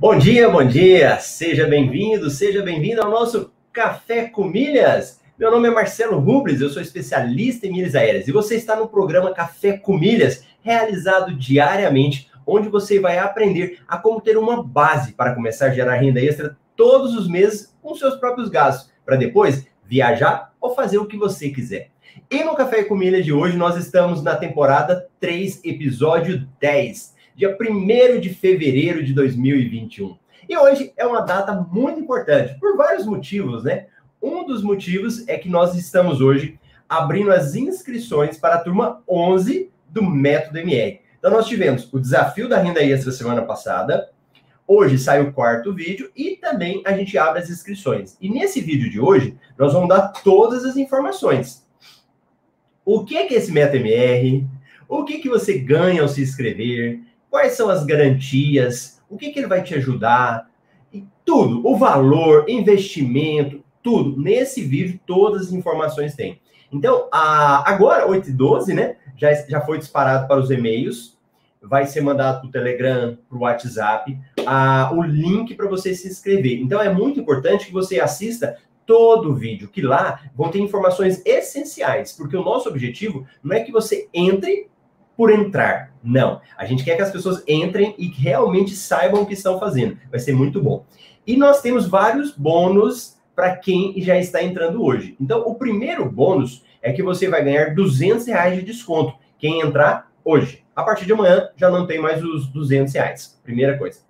Bom dia, bom dia! Seja bem-vindo, seja bem-vindo ao nosso Café com Milhas. Meu nome é Marcelo Rubles, eu sou especialista em milhas aéreas e você está no programa Café com Milhas, realizado diariamente, onde você vai aprender a como ter uma base para começar a gerar renda extra todos os meses com seus próprios gastos, para depois viajar ou fazer o que você quiser. E no Café com Milhas de hoje nós estamos na temporada 3, episódio 10 dia 1 de fevereiro de 2021. E hoje é uma data muito importante, por vários motivos, né? Um dos motivos é que nós estamos hoje abrindo as inscrições para a turma 11 do Método MR. Então, nós tivemos o desafio da renda extra semana passada, hoje sai o quarto vídeo e também a gente abre as inscrições. E nesse vídeo de hoje, nós vamos dar todas as informações. O que é, que é esse Método? O que, que você ganha ao se inscrever? Quais são as garantias, o que, que ele vai te ajudar, e tudo, o valor, investimento, tudo. Nesse vídeo, todas as informações tem. Então, a, agora, 8 e 12, né? Já, já foi disparado para os e-mails, vai ser mandado para o Telegram, para o WhatsApp, a, o link para você se inscrever. Então, é muito importante que você assista todo o vídeo, que lá vão ter informações essenciais, porque o nosso objetivo não é que você entre por entrar. Não. A gente quer que as pessoas entrem e realmente saibam o que estão fazendo. Vai ser muito bom. E nós temos vários bônus para quem já está entrando hoje. Então, o primeiro bônus é que você vai ganhar 200 reais de desconto. Quem entrar hoje. A partir de amanhã já não tem mais os 200 reais. Primeira coisa.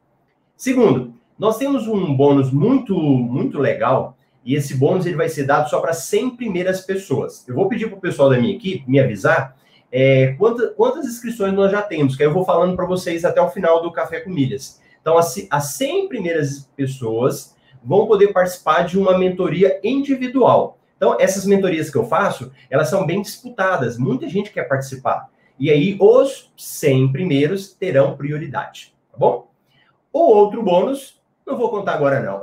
Segundo, nós temos um bônus muito, muito legal. E esse bônus ele vai ser dado só para 100 primeiras pessoas. Eu vou pedir para o pessoal da minha equipe me avisar é, quantas, quantas inscrições nós já temos, que eu vou falando para vocês até o final do Café com Milhas. Então, as, as 100 primeiras pessoas vão poder participar de uma mentoria individual. Então, essas mentorias que eu faço, elas são bem disputadas, muita gente quer participar. E aí, os 100 primeiros terão prioridade, tá bom? O outro bônus, não vou contar agora não.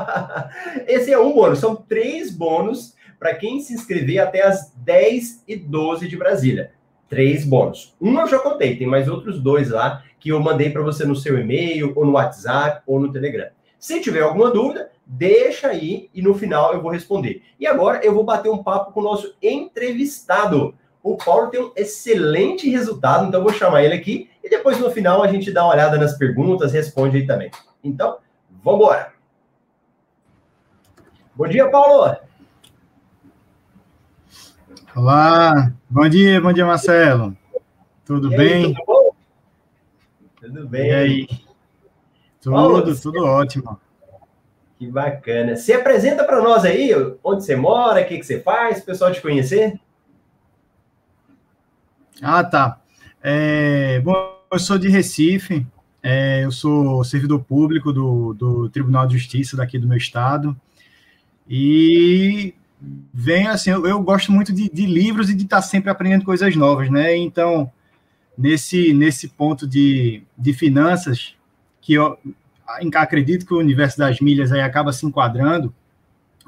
Esse é um bônus, são três bônus para quem se inscrever até as 10 e 12 de Brasília. Três bônus. Um eu já contei, tem mais outros dois lá que eu mandei para você no seu e-mail, ou no WhatsApp, ou no Telegram. Se tiver alguma dúvida, deixa aí e no final eu vou responder. E agora eu vou bater um papo com o nosso entrevistado. O Paulo tem um excelente resultado, então eu vou chamar ele aqui e depois no final a gente dá uma olhada nas perguntas, responde aí também. Então, vamos embora. Bom dia, Paulo. Olá, bom dia, bom dia, Marcelo. Tudo e bem? Aí, tudo bom? Tudo bem. E aí? Tudo, Paulo, tudo ótimo. Que bacana. Se apresenta para nós aí, onde você mora, o que, que você faz, o pessoal te conhecer. Ah, tá. É, bom, eu sou de Recife, é, eu sou servidor público do, do Tribunal de Justiça daqui do meu estado, e venho assim, eu, eu gosto muito de, de, livros e de estar sempre aprendendo coisas novas, né? Então, nesse, nesse ponto de, de finanças, que eu acredito que o universo das milhas aí acaba se enquadrando,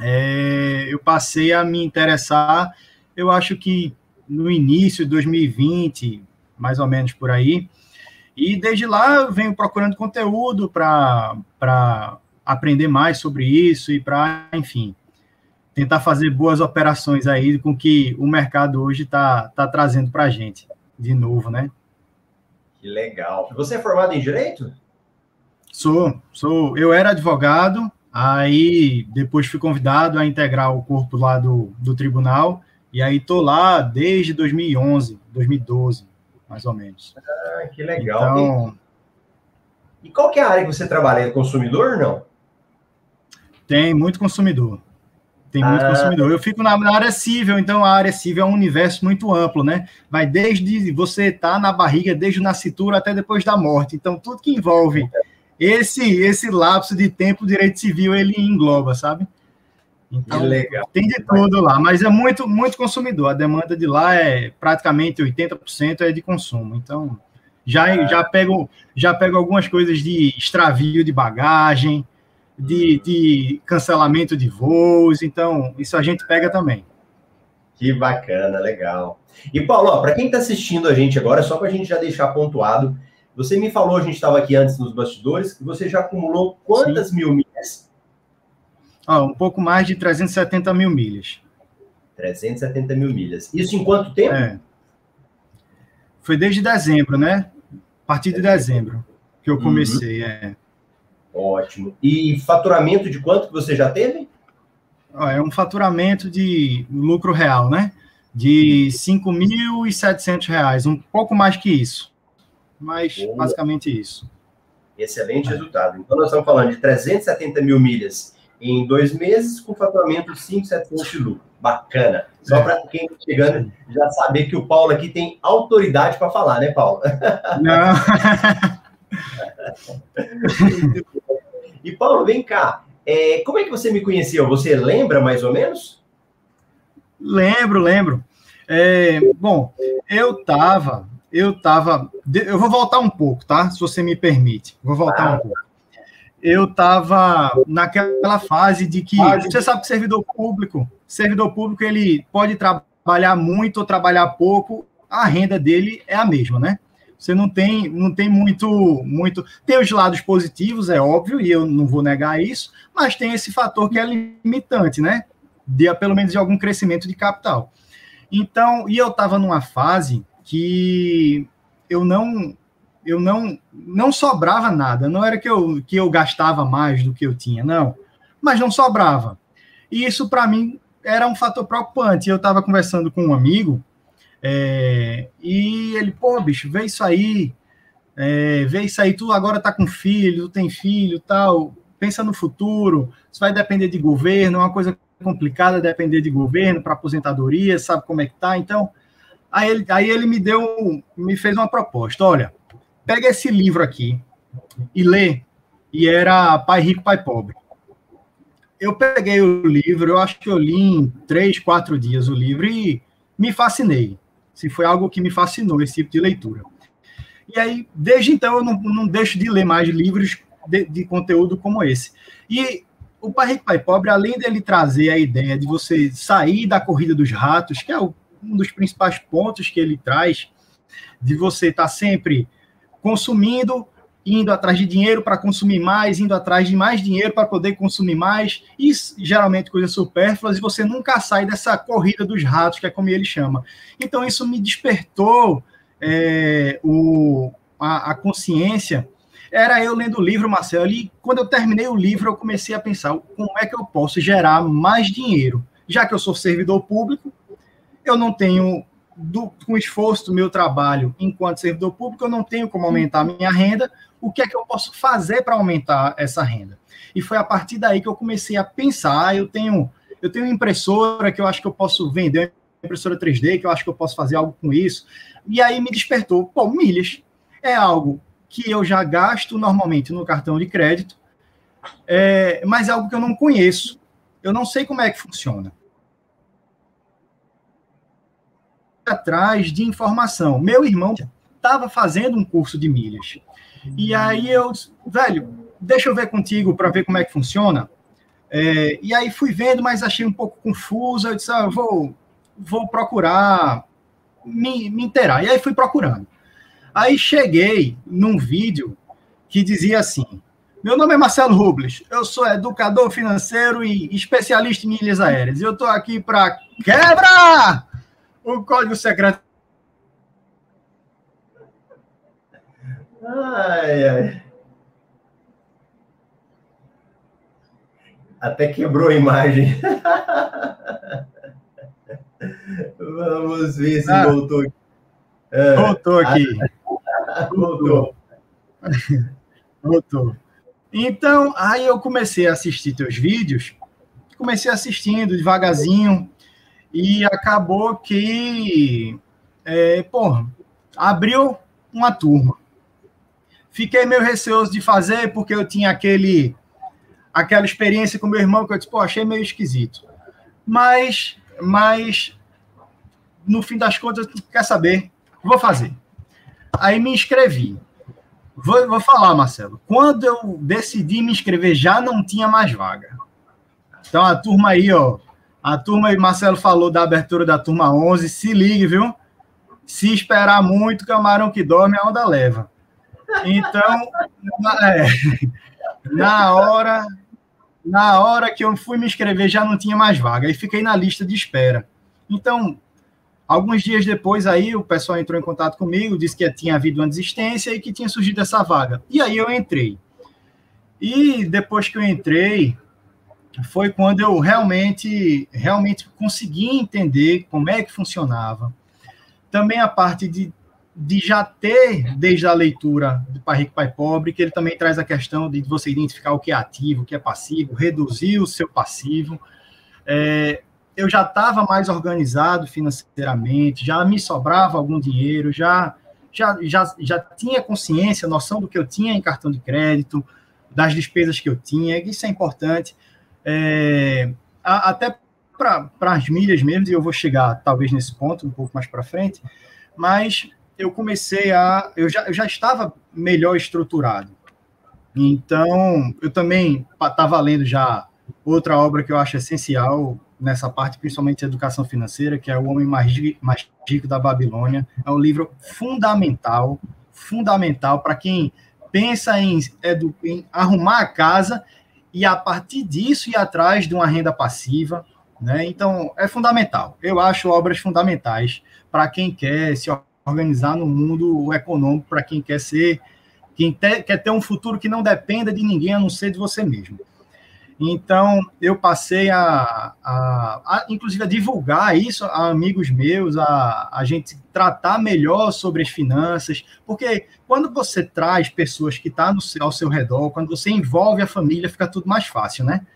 é, eu passei a me interessar, eu acho que no início de 2020, mais ou menos por aí, e desde lá eu venho procurando conteúdo para aprender mais sobre isso e para, enfim, tentar fazer boas operações aí com que o mercado hoje está tá trazendo para a gente, de novo, né? Que legal. Você é formado em Direito? Sou, sou. Eu era advogado, aí depois fui convidado a integrar o corpo lá do, do tribunal, e aí tô lá desde 2011, 2012, mais ou menos. Ah, que legal. Então... E qual que é a área que você trabalha? É consumidor ou não? Tem muito consumidor. Tem muito ah. consumidor. Eu fico na, na, área civil, então a área civil é um universo muito amplo, né? Vai desde você estar tá na barriga, desde o nascituro até depois da morte. Então, tudo que envolve esse esse lapso de tempo, o direito civil ele engloba, sabe? Então, legal. tem de tudo lá, mas é muito, muito consumidor. A demanda de lá é praticamente 80% é de consumo. Então, já, ah. já, pego, já pego algumas coisas de extravio de bagagem, de, de cancelamento de voos, então isso a gente pega também. Que bacana, legal. E Paulo, para quem está assistindo a gente agora, só para a gente já deixar pontuado, Você me falou, a gente estava aqui antes nos bastidores, que você já acumulou quantas Sim. mil milhas? Ah, um pouco mais de 370 mil milhas. 370 mil milhas. Isso em quanto tempo? É. Foi desde dezembro, né? A partir de dezembro que eu comecei, uhum. é. Ótimo. E faturamento de quanto que você já teve? É um faturamento de lucro real, né? De R$ 5.700, um pouco mais que isso. Mas Boa. basicamente isso. Excelente é. resultado. Então, nós estamos falando de 370 mil milhas em dois meses, com faturamento de 5.700 de lucro. Bacana. Só para quem está chegando já saber que o Paulo aqui tem autoridade para falar, né, Paulo? Não. e Paulo, vem cá. É, como é que você me conheceu? Você lembra mais ou menos? Lembro, lembro. É, bom, eu tava, eu tava, eu vou voltar um pouco, tá? Se você me permite, vou voltar ah, um pouco. Eu tava naquela fase de que você sabe que servidor público, servidor público ele pode trabalhar muito ou trabalhar pouco, a renda dele é a mesma, né? Você não tem, não tem muito, muito. Tem os lados positivos, é óbvio, e eu não vou negar isso, mas tem esse fator que é limitante, né? De pelo menos de algum crescimento de capital. Então, e eu estava numa fase que eu não eu não não sobrava nada, não era que eu que eu gastava mais do que eu tinha, não, mas não sobrava. E isso para mim era um fator preocupante. Eu estava conversando com um amigo é, e ele, pô, bicho, vê isso aí, é, vê isso aí, tu agora tá com filho, tu tem filho tal, pensa no futuro, isso vai depender de governo, é uma coisa complicada depender de governo para aposentadoria, sabe como é que tá? Então, aí ele, aí ele me deu, me fez uma proposta, olha, pega esse livro aqui e lê, e era Pai Rico, Pai Pobre. Eu peguei o livro, eu acho que eu li em três, quatro dias o livro e me fascinei se foi algo que me fascinou, esse tipo de leitura. E aí, desde então, eu não, não deixo de ler mais livros de, de conteúdo como esse. E o Pai Rico, Pai Pobre, além dele trazer a ideia de você sair da corrida dos ratos, que é o, um dos principais pontos que ele traz, de você estar tá sempre consumindo indo atrás de dinheiro para consumir mais, indo atrás de mais dinheiro para poder consumir mais, e geralmente coisas supérfluas, e você nunca sai dessa corrida dos ratos, que é como ele chama. Então, isso me despertou é, o, a, a, consciência. Era eu lendo o livro, Marcelo, e quando eu terminei o livro, eu comecei a pensar como é que eu posso gerar mais dinheiro. Já que eu sou servidor público, eu não tenho do, com o esforço do meu trabalho enquanto servidor público, eu não tenho como aumentar a minha renda, o que é que eu posso fazer para aumentar essa renda? E foi a partir daí que eu comecei a pensar, eu tenho eu tenho uma impressora que eu acho que eu posso vender, uma impressora 3D, que eu acho que eu posso fazer algo com isso. E aí me despertou, pô, milhas é algo que eu já gasto normalmente no cartão de crédito, é, mas é algo que eu não conheço. Eu não sei como é que funciona. Atrás de informação. Meu irmão estava fazendo um curso de milhas. E aí eu, velho, deixa eu ver contigo para ver como é que funciona. É, e aí fui vendo, mas achei um pouco confuso. Eu disse, ah, vou, vou procurar me, me inteirar. E aí fui procurando. Aí cheguei num vídeo que dizia assim: Meu nome é Marcelo Rubles, eu sou educador financeiro e especialista em milhas aéreas. Eu estou aqui para quebrar o código secreto Ai, ai. Até quebrou a imagem. Vamos ver se ah, voltou aqui. Ah, voltou aqui. voltou. Voltou. Então, aí eu comecei a assistir teus vídeos, comecei assistindo devagarzinho, e acabou que, é, porra, abriu uma turma. Fiquei meio receoso de fazer, porque eu tinha aquele aquela experiência com meu irmão que eu disse, pô, achei meio esquisito. Mas, mas no fim das contas, quer saber? Vou fazer. Aí me inscrevi. Vou, vou falar, Marcelo. Quando eu decidi me inscrever, já não tinha mais vaga. Então, a turma aí, ó. A turma aí, Marcelo falou da abertura da turma 11. Se ligue, viu? Se esperar muito, camarão que dorme, a onda leva. Então, na, é, na hora na hora que eu fui me inscrever já não tinha mais vaga e fiquei na lista de espera. Então, alguns dias depois aí o pessoal entrou em contato comigo, disse que tinha havido uma desistência e que tinha surgido essa vaga. E aí eu entrei. E depois que eu entrei, foi quando eu realmente realmente consegui entender como é que funcionava. Também a parte de de já ter, desde a leitura do Pai Rico, Pai Pobre, que ele também traz a questão de você identificar o que é ativo, o que é passivo, reduzir o seu passivo. É, eu já estava mais organizado financeiramente, já me sobrava algum dinheiro, já, já, já, já tinha consciência, noção do que eu tinha em cartão de crédito, das despesas que eu tinha, isso é importante. É, a, até para as milhas mesmo, e eu vou chegar talvez nesse ponto um pouco mais para frente, mas eu comecei a. Eu já, eu já estava melhor estruturado. Então, eu também estava lendo já outra obra que eu acho essencial nessa parte, principalmente de educação financeira, que é O Homem Mais Rico da Babilônia. É um livro fundamental, fundamental para quem pensa em, em arrumar a casa e, a partir disso, ir atrás de uma renda passiva. Né? Então, é fundamental. Eu acho obras fundamentais para quem quer se organizar no mundo econômico para quem quer ser, quem te, quer ter um futuro que não dependa de ninguém a não ser de você mesmo. Então, eu passei a, a, a, inclusive, a divulgar isso a amigos meus, a, a gente tratar melhor sobre as finanças, porque quando você traz pessoas que estão tá ao seu redor, quando você envolve a família, fica tudo mais fácil, né?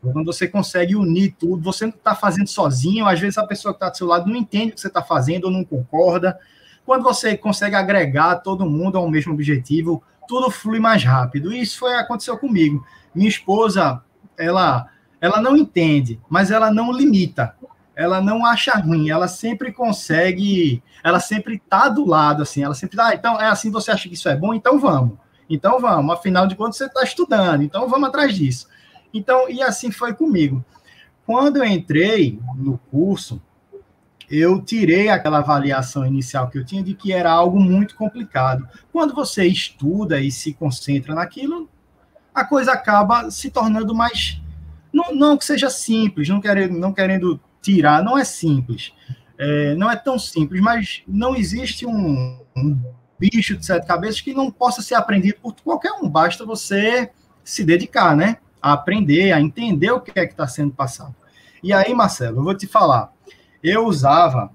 Quando você consegue unir tudo, você não está fazendo sozinho, às vezes a pessoa que está do seu lado não entende o que você está fazendo ou não concorda, quando você consegue agregar todo mundo ao mesmo objetivo, tudo flui mais rápido. E isso foi aconteceu comigo. Minha esposa, ela, ela não entende, mas ela não limita. Ela não acha ruim, ela sempre consegue, ela sempre tá do lado assim, ela sempre ah, então é assim, você acha que isso é bom, então vamos. Então vamos, afinal de contas você está estudando, então vamos atrás disso. Então, e assim foi comigo. Quando eu entrei no curso, eu tirei aquela avaliação inicial que eu tinha de que era algo muito complicado. Quando você estuda e se concentra naquilo, a coisa acaba se tornando mais. Não, não que seja simples, não querendo, não querendo tirar, não é simples. É, não é tão simples, mas não existe um, um bicho de sete cabeças que não possa ser aprendido por qualquer um. Basta você se dedicar, né? A aprender, a entender o que é que está sendo passado. E aí, Marcelo, eu vou te falar eu usava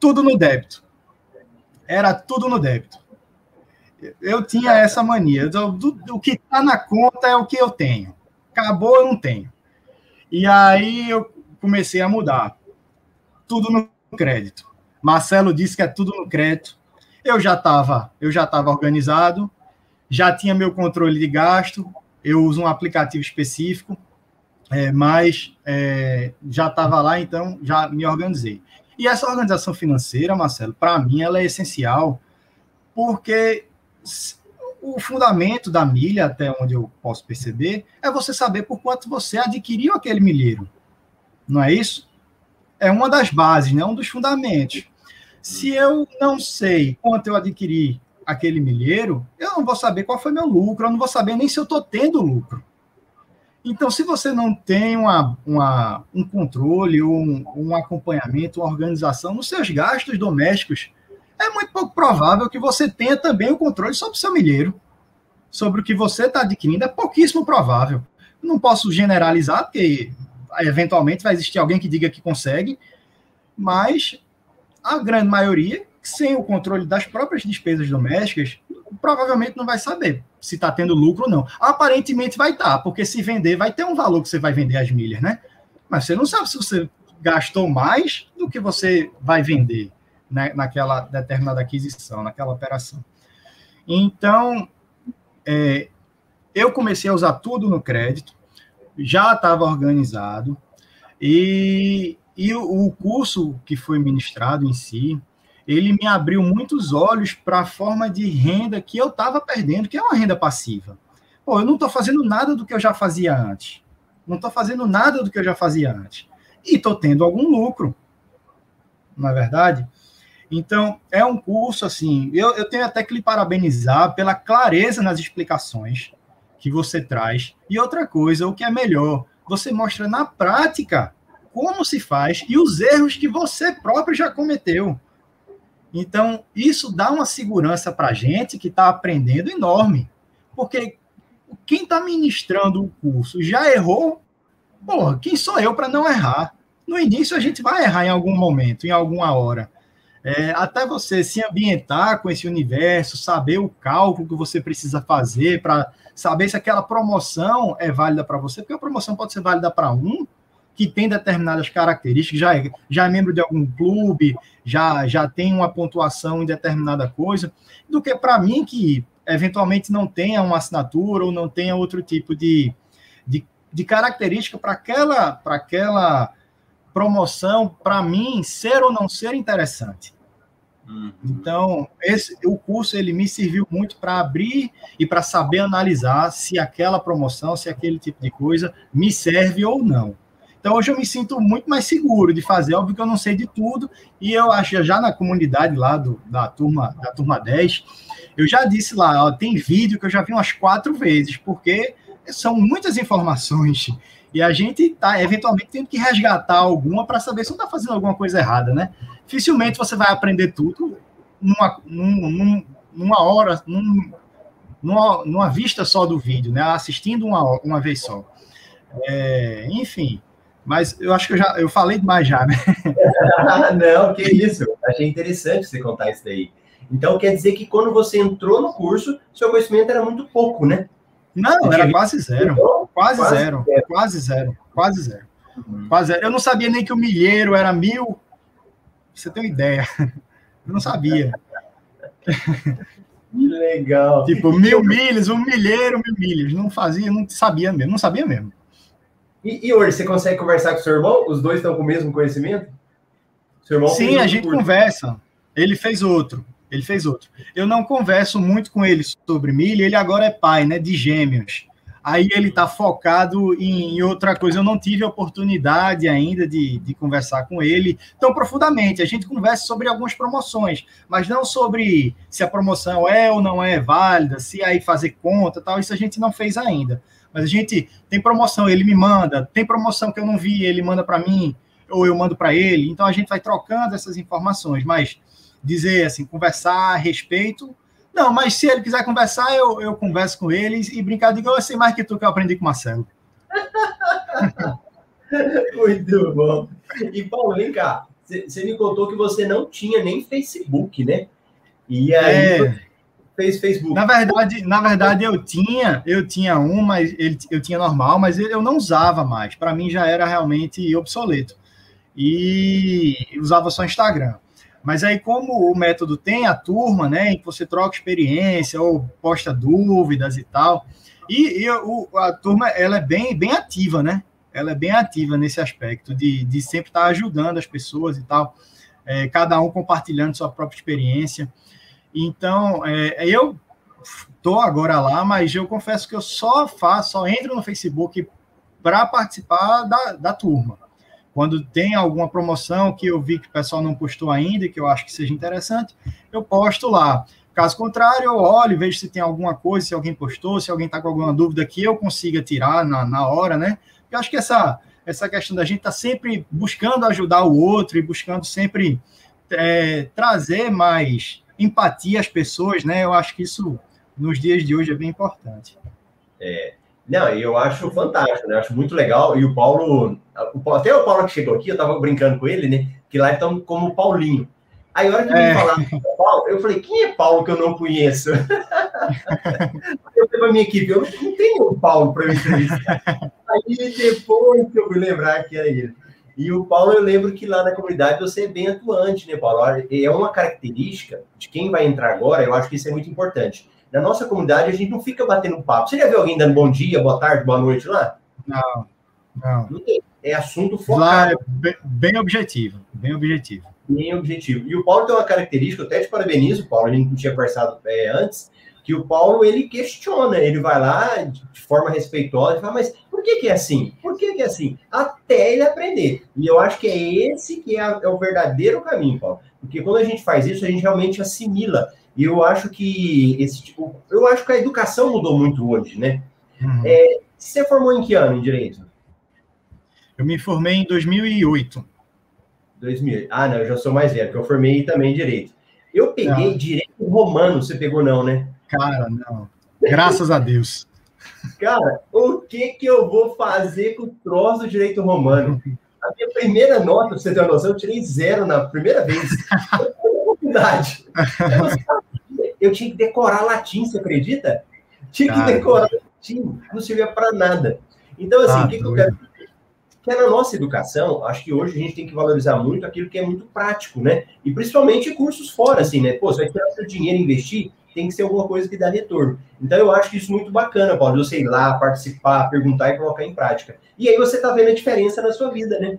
tudo no débito. Era tudo no débito. Eu tinha essa mania. Do, do, do que está na conta é o que eu tenho. Acabou, eu não tenho. E aí eu comecei a mudar. Tudo no crédito. Marcelo disse que é tudo no crédito. Eu já estava, eu já estava organizado, já tinha meu controle de gasto. Eu uso um aplicativo específico é, mas é, já estava lá, então já me organizei. E essa organização financeira, Marcelo, para mim ela é essencial, porque o fundamento da milha, até onde eu posso perceber, é você saber por quanto você adquiriu aquele milheiro. Não é isso? É uma das bases, né? um dos fundamentos. Se eu não sei quanto eu adquiri aquele milheiro, eu não vou saber qual foi meu lucro, eu não vou saber nem se eu estou tendo lucro. Então, se você não tem uma, uma, um controle, um, um acompanhamento, uma organização nos seus gastos domésticos, é muito pouco provável que você tenha também o controle sobre o seu milheiro, sobre o que você está adquirindo. É pouquíssimo provável. Não posso generalizar, porque eventualmente vai existir alguém que diga que consegue, mas a grande maioria, sem o controle das próprias despesas domésticas, provavelmente não vai saber se está tendo lucro ou não. Aparentemente vai estar, tá, porque se vender, vai ter um valor que você vai vender as milhas, né? Mas você não sabe se você gastou mais do que você vai vender né, naquela determinada aquisição, naquela operação. Então, é, eu comecei a usar tudo no crédito, já estava organizado, e, e o, o curso que foi ministrado em si, ele me abriu muitos olhos para a forma de renda que eu estava perdendo, que é uma renda passiva. Pô, eu não estou fazendo nada do que eu já fazia antes. Não estou fazendo nada do que eu já fazia antes. E estou tendo algum lucro, não é verdade? Então, é um curso assim, eu, eu tenho até que lhe parabenizar pela clareza nas explicações que você traz. E outra coisa, o que é melhor, você mostra na prática como se faz e os erros que você próprio já cometeu. Então, isso dá uma segurança para a gente que está aprendendo enorme. Porque quem está ministrando o curso já errou, porra, quem sou eu para não errar? No início a gente vai errar em algum momento, em alguma hora. É, até você se ambientar com esse universo, saber o cálculo que você precisa fazer para saber se aquela promoção é válida para você, porque a promoção pode ser válida para um que tem determinadas características, já é, já é membro de algum clube, já, já tem uma pontuação em determinada coisa, do que para mim que eventualmente não tenha uma assinatura ou não tenha outro tipo de, de, de característica para aquela, aquela promoção, para mim, ser ou não ser interessante. Uhum. Então, esse, o curso ele me serviu muito para abrir e para saber analisar se aquela promoção, se aquele tipo de coisa me serve ou não. Então, hoje eu me sinto muito mais seguro de fazer. Óbvio que eu não sei de tudo, e eu acho já na comunidade lá do, da, turma, da turma 10, eu já disse lá, ó, tem vídeo que eu já vi umas quatro vezes, porque são muitas informações e a gente está, eventualmente, tendo que resgatar alguma para saber se não está fazendo alguma coisa errada, né? Dificilmente você vai aprender tudo numa, num, numa hora, num, numa, numa, vista só do vídeo, né? Assistindo uma, uma vez só. É, enfim, mas eu acho que eu já eu falei demais já, né? não, que isso. Achei interessante você contar isso daí. Então quer dizer que quando você entrou no curso, seu conhecimento era muito pouco, né? Não, era quase zero. Quase, quase zero, zero. Quase zero. Quase zero. Uhum. Quase zero. Eu não sabia nem que o milheiro era mil. Você tem uma ideia. Eu não sabia. Que legal. Tipo, mil milhas, um milheiro, mil milhas. Não fazia, não sabia mesmo, não sabia mesmo. E, e hoje, você consegue conversar com o seu irmão? Os dois estão com o mesmo conhecimento? Seu irmão Sim, a gente curso. conversa. Ele fez outro. Ele fez outro. Eu não converso muito com ele sobre milho, ele agora é pai, né, de gêmeos. Aí ele está focado em, em, outra coisa. Eu não tive a oportunidade ainda de, de conversar com ele tão profundamente. A gente conversa sobre algumas promoções, mas não sobre se a promoção é ou não é válida, se aí fazer conta, tal. Isso a gente não fez ainda. Mas a gente tem promoção, ele me manda. Tem promoção que eu não vi, ele manda para mim ou eu mando para ele. Então a gente vai trocando essas informações, mas dizer assim, conversar a respeito. Não, mas se ele quiser conversar, eu, eu converso com eles e brincar, digo, eu sei mais que tu que eu aprendi com o Marcelo. Muito bom. E Paulo, vem cá, você me contou que você não tinha nem Facebook, né? E aí é, fez Facebook. Na verdade, na verdade eu tinha, eu tinha um, mas ele, eu tinha normal, mas eu não usava mais. Para mim já era realmente obsoleto. E usava só Instagram. Mas aí, como o método tem a turma, né, em que você troca experiência ou posta dúvidas e tal, e, e o, a turma ela é bem, bem ativa, né? Ela é bem ativa nesse aspecto de, de sempre estar ajudando as pessoas e tal, é, cada um compartilhando sua própria experiência. Então, é, eu estou agora lá, mas eu confesso que eu só faço, só entro no Facebook para participar da, da turma. Quando tem alguma promoção que eu vi que o pessoal não postou ainda, que eu acho que seja interessante, eu posto lá. Caso contrário, eu olho, vejo se tem alguma coisa, se alguém postou, se alguém está com alguma dúvida que eu consiga tirar na, na hora, né? Eu acho que essa, essa questão da gente estar tá sempre buscando ajudar o outro e buscando sempre é, trazer mais empatia às pessoas, né? Eu acho que isso, nos dias de hoje, é bem importante. É, não, eu acho fantástico, né? Eu acho muito legal. E o Paulo, até o Paulo que chegou aqui, eu tava brincando com ele, né? Que lá estão como Paulinho. Aí, a hora que é. me falaram Paulo, eu falei, quem é Paulo que eu não conheço? eu falei pra minha equipe, eu não tenho o Paulo para eu entrevistar. Aí depois que eu fui lembrar que era ele. E o Paulo, eu lembro que lá na comunidade você é bem atuante, né, Paulo? É uma característica de quem vai entrar agora, eu acho que isso é muito importante na nossa comunidade, a gente não fica batendo papo. Você já viu alguém dando bom dia, boa tarde, boa noite lá? Não, não. É assunto focado. Lá é bem, bem objetivo, bem objetivo. Bem objetivo. E o Paulo tem uma característica, eu até te parabenizo, Paulo, a gente não tinha conversado é, antes, que o Paulo, ele questiona, ele vai lá de forma respeitosa e fala, mas por que que é assim? Por que que é assim? Até ele aprender. E eu acho que é esse que é, é o verdadeiro caminho, Paulo. Porque quando a gente faz isso, a gente realmente assimila. E eu acho que esse tipo. Eu acho que a educação mudou muito hoje, né? Uhum. É, você formou em que ano em direito? Eu me formei em 2008. 2000. Ah, não, eu já sou mais velho, porque eu formei também em direito. Eu peguei direito romano, você pegou não, né? Cara, não. Graças a Deus. Cara, o que que eu vou fazer com o troço do direito romano? A minha primeira nota, pra você ter uma noção, eu tirei zero na primeira vez. faculdade. Eu tinha que decorar latim, você acredita? Tinha que decorar latim, não servia para nada. Então, assim, ah, o que, que eu quero que é na nossa educação, acho que hoje a gente tem que valorizar muito aquilo que é muito prático, né? E principalmente cursos fora, assim, né? Pô, você vai tirar seu dinheiro e investir, tem que ser alguma coisa que dá retorno. Então eu acho que isso é muito bacana, Paulo, você ir lá, participar, perguntar e colocar em prática. E aí você tá vendo a diferença na sua vida, né?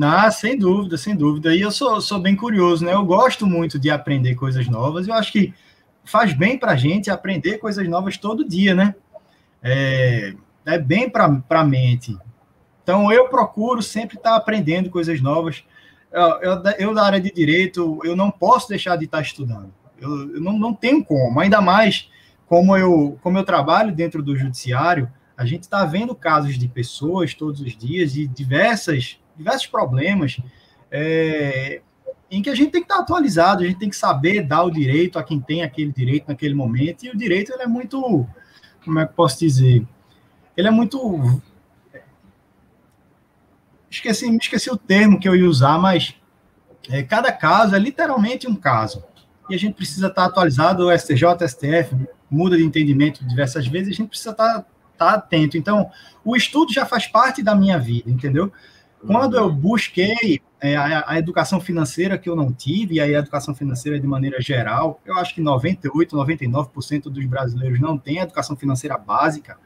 Ah, sem dúvida, sem dúvida. E eu sou, sou bem curioso, né? Eu gosto muito de aprender coisas novas. Eu acho que faz bem para a gente aprender coisas novas todo dia, né? É, é bem para a mente. Então, eu procuro sempre estar aprendendo coisas novas. Eu, eu, eu, da área de direito, eu não posso deixar de estar estudando. Eu, eu não, não tenho como, ainda mais como eu, como eu trabalho dentro do judiciário, a gente está vendo casos de pessoas todos os dias, de diversas diversos problemas é, em que a gente tem que estar atualizado, a gente tem que saber dar o direito a quem tem aquele direito naquele momento, e o direito ele é muito, como é que posso dizer, ele é muito esqueci, esqueci o termo que eu ia usar, mas é, cada caso é literalmente um caso. E a gente precisa estar atualizado, o STJ, o STF muda de entendimento diversas vezes, a gente precisa estar, estar atento. Então, o estudo já faz parte da minha vida, entendeu? Quando eu busquei é, a, a, educação financeira que eu não tive, e aí a educação financeira de maneira geral, eu acho que 98, 99% dos brasileiros não têm educação financeira básica.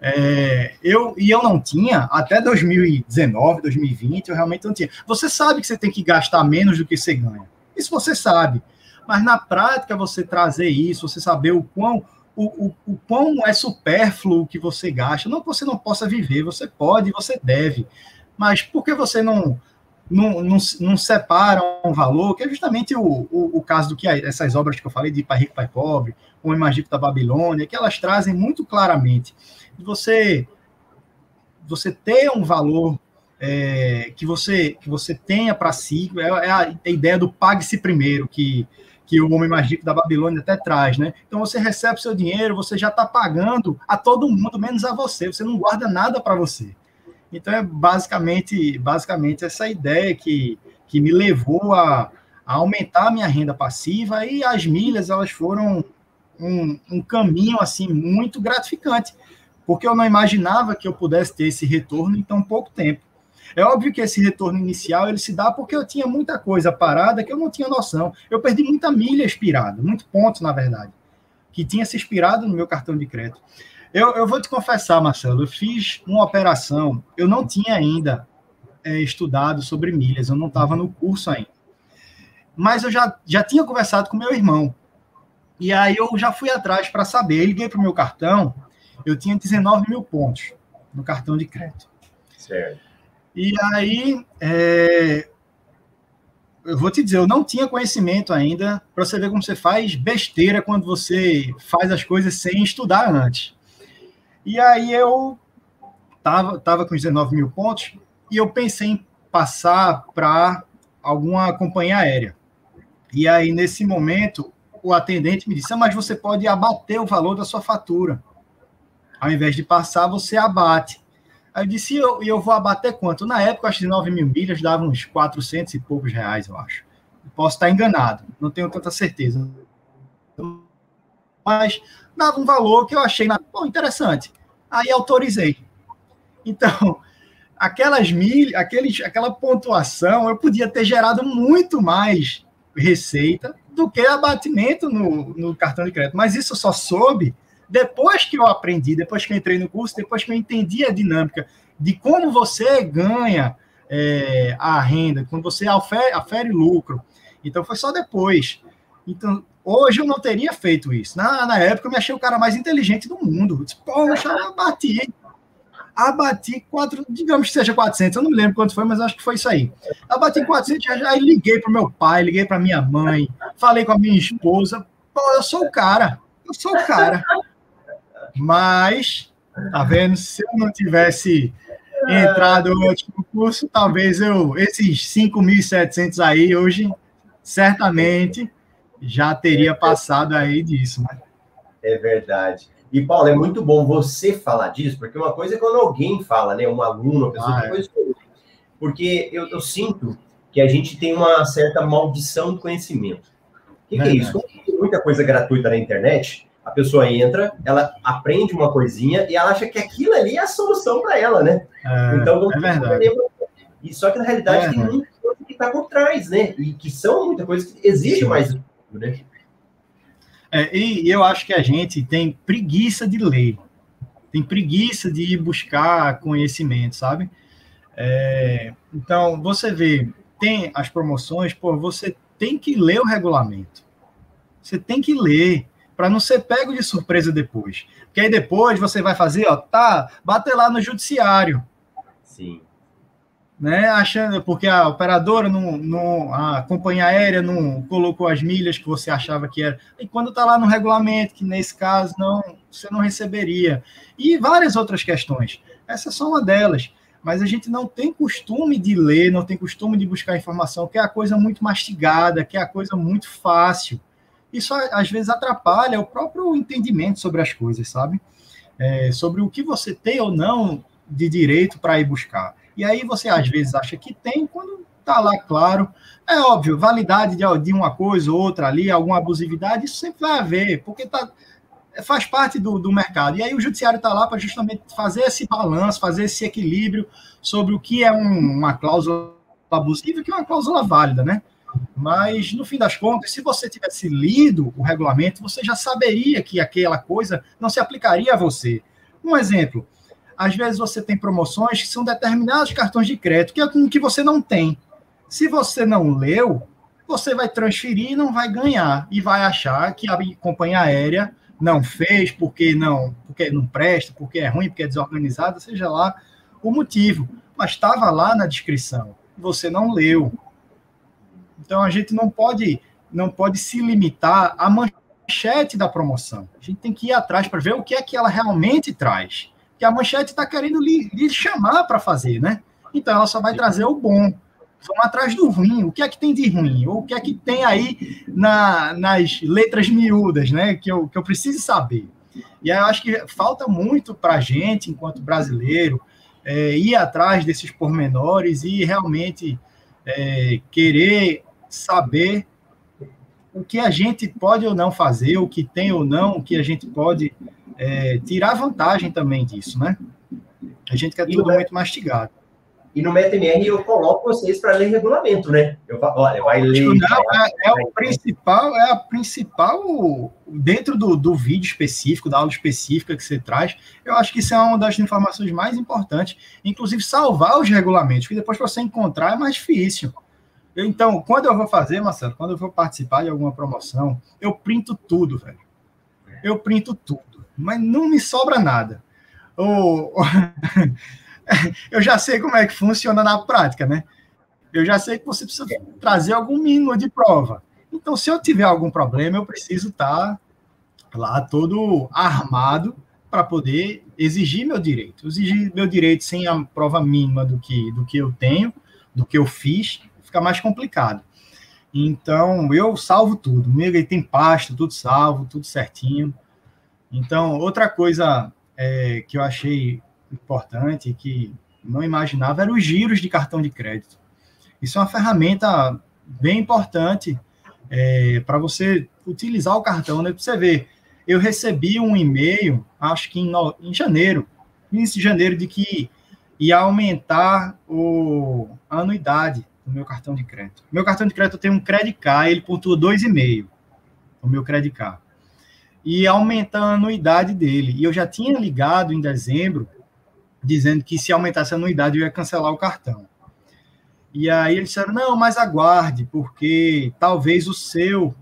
É, eu, e eu não tinha, até 2019, 2020, eu realmente não tinha. Você sabe que você tem que gastar menos do que você ganha. Isso você sabe. Mas na prática, você trazer isso, você saber o quão, o, o, o quão é supérfluo o que você gasta. Não que você não possa viver, você pode, você deve. Mas por que você não, não, não, não separa um valor, que é justamente o, o, o caso do que essas obras que eu falei de Pai Rico, Pai Pobre, o Imagito da Babilônia, que elas trazem muito claramente. Você, você ter um valor é, que você que você tenha para si, é, é, é, a, ideia do pague-se primeiro, que, que o Homem Mais Rico da Babilônia até traz, né? Então você recebe seu dinheiro, você já está pagando a todo mundo, menos a você, você não guarda nada para você. Então é basicamente, basicamente essa ideia que, que me levou a, a aumentar a minha renda passiva e as milhas elas foram um, um caminho assim muito gratificante, porque eu não imaginava que eu pudesse ter esse retorno em tão pouco tempo. É óbvio que esse retorno inicial ele se dá porque eu tinha muita coisa parada que eu não tinha noção. Eu perdi muita milha expirada, muito pontos, na verdade, que tinha se expirado no meu cartão de crédito. Eu, eu vou te confessar, Marcelo, eu fiz uma operação, eu não tinha ainda é, estudado sobre milhas, eu não estava no curso ainda. Mas eu já, já tinha conversado com meu irmão. E aí eu já fui atrás para saber. Eu liguei para o meu cartão, eu tinha 19 mil pontos no cartão de crédito. Certo. E aí, é, eu vou te dizer, eu não tinha conhecimento ainda para você ver como você faz besteira quando você faz as coisas sem estudar antes. E aí eu tava, tava com 19 mil pontos e eu pensei em passar para alguma companhia aérea. E aí, nesse momento, o atendente me disse: ah, Mas você pode abater o valor da sua fatura. Ao invés de passar, você abate. Aí eu disse: E eu, eu vou abater quanto? Na época, acho que 9 mil milhas davam uns 400 e poucos reais, eu acho. Posso estar enganado, não tenho tanta certeza. Mas dava um valor que eu achei interessante. Aí autorizei. Então, aquelas mil, aqueles, aquela pontuação, eu podia ter gerado muito mais receita do que abatimento no, no cartão de crédito. Mas isso só soube depois que eu aprendi, depois que eu entrei no curso, depois que eu entendi a dinâmica de como você ganha é, a renda, quando você afere, lucro. Então, foi só depois. Então, Hoje eu não teria feito isso. Na, na época eu me achei o cara mais inteligente do mundo. Eu disse, Poxa, eu bati. abati quatro, digamos que seja 400, eu não me lembro quanto foi, mas acho que foi isso aí. Abati 400, já, já liguei para meu pai, liguei para minha mãe, falei com a minha esposa, pô, eu sou o cara, eu sou o cara. Mas, tá vendo, se eu não tivesse entrado no último curso, talvez eu, esses 5.700 aí, hoje, certamente, já teria passado aí disso, né? É verdade. E, Paulo, é muito bom você falar disso, porque uma coisa é quando alguém fala, né? Um aluno, uma pessoa, ah, é. porque eu, eu, sinto que a gente tem uma certa maldição do conhecimento. O que, que é isso? Como tem muita coisa gratuita na internet, a pessoa entra, ela aprende uma coisinha e ela acha que aquilo ali é a solução para ela, né? É, então, é verdade. E só que na realidade é, tem muita coisa que está por trás, né? E que são muita coisa que exige mais né? É, e, eu acho que a gente tem preguiça de ler, tem preguiça de buscar conhecimento, sabe? É, então, você vê, tem as promoções, pô, você tem que ler o regulamento. Você tem que ler para não ser pego de surpresa depois. Porque aí depois você vai fazer, ó, tá, bater lá no judiciário. Sim né, achando porque a operadora não, não, a companhia aérea não colocou as milhas que você achava que era. E quando está lá no regulamento, que nesse caso não, você não receberia. E várias outras questões. Essa é só uma delas. Mas a gente não tem costume de ler, não tem costume de buscar informação, que é a coisa muito mastigada, que é a coisa muito fácil. Isso às vezes atrapalha o próprio entendimento sobre as coisas, sabe? É, sobre o que você tem ou não de direito para ir buscar. E aí você às vezes acha que tem, quando está lá claro. É óbvio, validade de, de uma coisa ou outra ali, alguma abusividade, isso sempre vai haver, porque tá, faz parte do, do mercado. E aí o judiciário está lá para justamente fazer esse balanço, fazer esse equilíbrio sobre o que é um, uma cláusula abusiva e o que é uma cláusula válida, né? Mas, no fim das contas, se você tivesse lido o regulamento, você já saberia que aquela coisa não se aplicaria a você. Um exemplo, às vezes você tem promoções que são determinados cartões de crédito, que é que você não tem. Se você não leu, você vai transferir e não vai ganhar. E vai achar que a companhia aérea não fez porque não, porque não presta, porque é ruim, porque é desorganizada, seja lá o motivo. Mas estava lá na descrição. Você não leu. Então a gente não pode não pode se limitar à manchete da promoção. A gente tem que ir atrás para ver o que é que ela realmente traz que a manchete está querendo lhe, lhe chamar para fazer, né? Então ela só vai trazer o bom. Vamos atrás do ruim. O que é que tem de ruim? Ou o que é que tem aí na, nas letras miúdas, né? Que eu, que eu preciso saber. E aí eu acho que falta muito para a gente, enquanto brasileiro, é, ir atrás desses pormenores e realmente é, querer saber o que a gente pode ou não fazer, o que tem ou não, o que a gente pode é, tirar vantagem também disso, né? A gente quer e tudo muito mastigado. E no MetaMR eu coloco vocês para ler regulamento, né? Eu olha, vai ler. Não, é, é, o principal, é a principal, dentro do, do vídeo específico, da aula específica que você traz, eu acho que isso é uma das informações mais importantes, inclusive salvar os regulamentos, que depois para você encontrar é mais difícil. Então, quando eu vou fazer, Marcelo, quando eu vou participar de alguma promoção, eu printo tudo, velho. Eu printo tudo mas não me sobra nada. eu já sei como é que funciona na prática, né? Eu já sei que você precisa trazer algum mínimo de prova. Então, se eu tiver algum problema, eu preciso estar lá todo armado para poder exigir meu direito. Exigir meu direito sem a prova mínima do que, do que eu tenho, do que eu fiz, fica mais complicado. Então, eu salvo tudo. Meu, tem pasta, tudo salvo, tudo certinho. Então, outra coisa é, que eu achei importante, que não imaginava, eram os giros de cartão de crédito. Isso é uma ferramenta bem importante é, para você utilizar o cartão. Né? Você ver, eu recebi um e-mail, acho que em, em janeiro, início de janeiro, de que ia aumentar o, a anuidade do meu cartão de crédito. Meu cartão de crédito tem um Credit Card, ele pontua 2,5, o meu Credit Card e aumentar a anuidade dele. E eu já tinha ligado em dezembro, dizendo que se aumentasse a anuidade eu ia cancelar o cartão. E aí eles disseram: "Não, mas aguarde, porque talvez o seu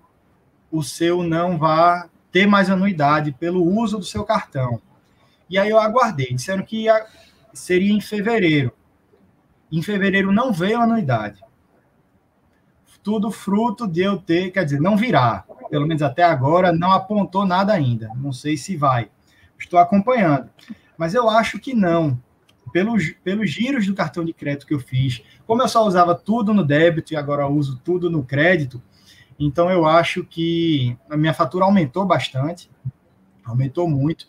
o seu não vá ter mais anuidade pelo uso do seu cartão". E aí eu aguardei, disseram que ia seria em fevereiro. Em fevereiro não veio a anuidade. Tudo fruto de eu ter, quer dizer, não virá. Pelo menos até agora não apontou nada ainda. Não sei se vai. Estou acompanhando. Mas eu acho que não. Pelos, pelos giros do cartão de crédito que eu fiz, como eu só usava tudo no débito e agora uso tudo no crédito, então eu acho que a minha fatura aumentou bastante, aumentou muito.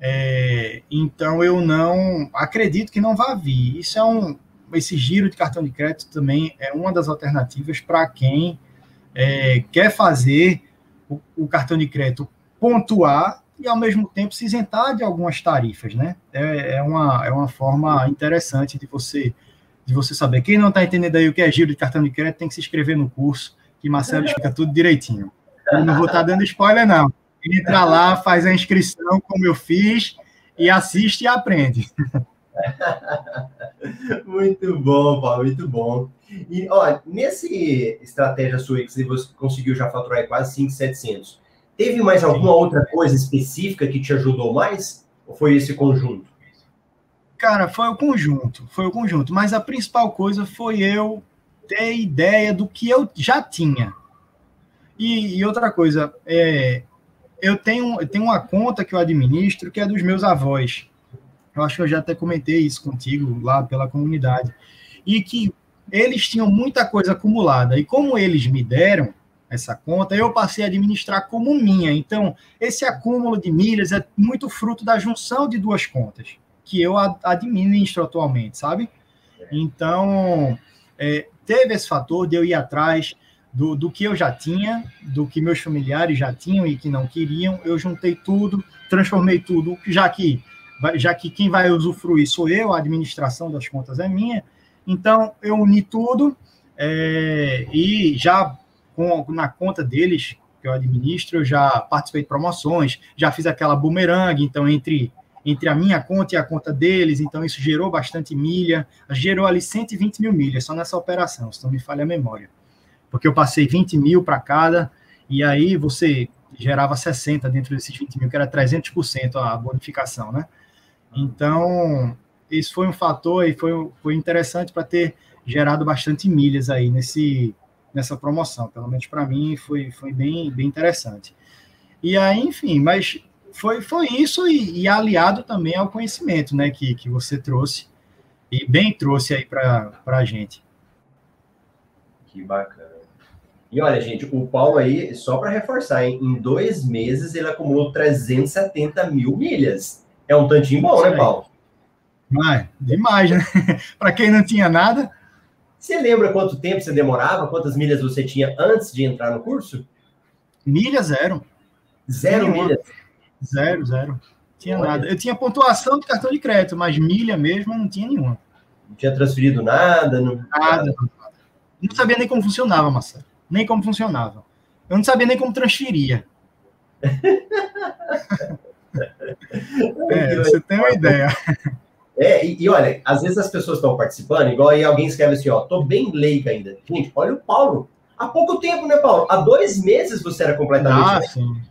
É, então eu não acredito que não vá vir. Isso é um esse giro de cartão de crédito também é uma das alternativas para quem é, quer fazer o, o, cartão de crédito pontuar e ao mesmo tempo se isentar de algumas tarifas, né? É, é uma, é uma forma interessante de você de você saber. Quem não está entendendo aí o que é giro de cartão de crédito tem que se inscrever no curso que Marcelo explica tudo direitinho. Eu não vou estar tá dando spoiler não. Entra lá, faz a inscrição como eu fiz e assiste e aprende. muito bom, Paulo, muito bom. E, ó, nesse estratégia sua que você conseguiu já faturar quase 5,700, teve mais alguma Sim. outra coisa específica que te ajudou mais? Ou foi esse conjunto? Cara, foi o conjunto, foi o conjunto. Mas a principal coisa foi eu ter ideia do que eu já tinha. E, e outra coisa, é, eu tenho, eu tenho uma conta que eu administro que é dos meus avós. Eu acho que eu já até comentei isso contigo lá pela comunidade. E que eles tinham muita coisa acumulada. E como eles me deram essa conta, eu passei a administrar como minha. Então, esse acúmulo de milhas é muito fruto da junção de duas contas que eu administro atualmente, sabe? Então, é, teve esse fator de eu ir atrás do, do que eu já tinha, do que meus familiares já tinham e que não queriam, eu juntei tudo, transformei tudo, já que já que quem vai usufruir sou eu, a administração das contas é minha, então eu uni tudo é, e já com, na conta deles que eu administro, eu já participei de promoções, já fiz aquela boomerang, então entre entre a minha conta e a conta deles, então isso gerou bastante milha, gerou ali 120 mil milhas só nessa operação, se não me falha a memória porque eu passei 20 mil para cada, e aí você gerava 60 dentro desses 20 mil, que era 300% a bonificação, né? Então, isso foi um fator e foi, foi interessante para ter gerado bastante milhas aí nesse, nessa promoção. Pelo menos para mim foi, foi bem, bem interessante. E aí, enfim, mas foi, foi isso e, e aliado também ao conhecimento né, que, que você trouxe e bem trouxe aí para a gente. Que bacana. E olha, gente, o Paulo aí, só para reforçar, hein, em dois meses ele acumulou 370 mil milhas. É um tantinho bom, né, Paulo? Mas, demais, né? para quem não tinha nada. Você lembra quanto tempo você demorava? Quantas milhas você tinha antes de entrar no curso? Milha zero. Zero milhas? Zero, zero. Tinha olha. nada. Eu tinha pontuação de cartão de crédito, mas milha mesmo não tinha nenhuma. Não tinha transferido nada? Não... Nada. Não sabia nem como funcionava, Marcelo nem como funcionava. Eu não sabia nem como transferia. é, você tem uma ideia. É, e, e, olha, às vezes as pessoas estão participando, igual aí alguém escreve assim, ó, tô bem leiga ainda. Gente, olha o Paulo. Há pouco tempo, né, Paulo? Há dois meses você era completamente ah, leigo. Sim.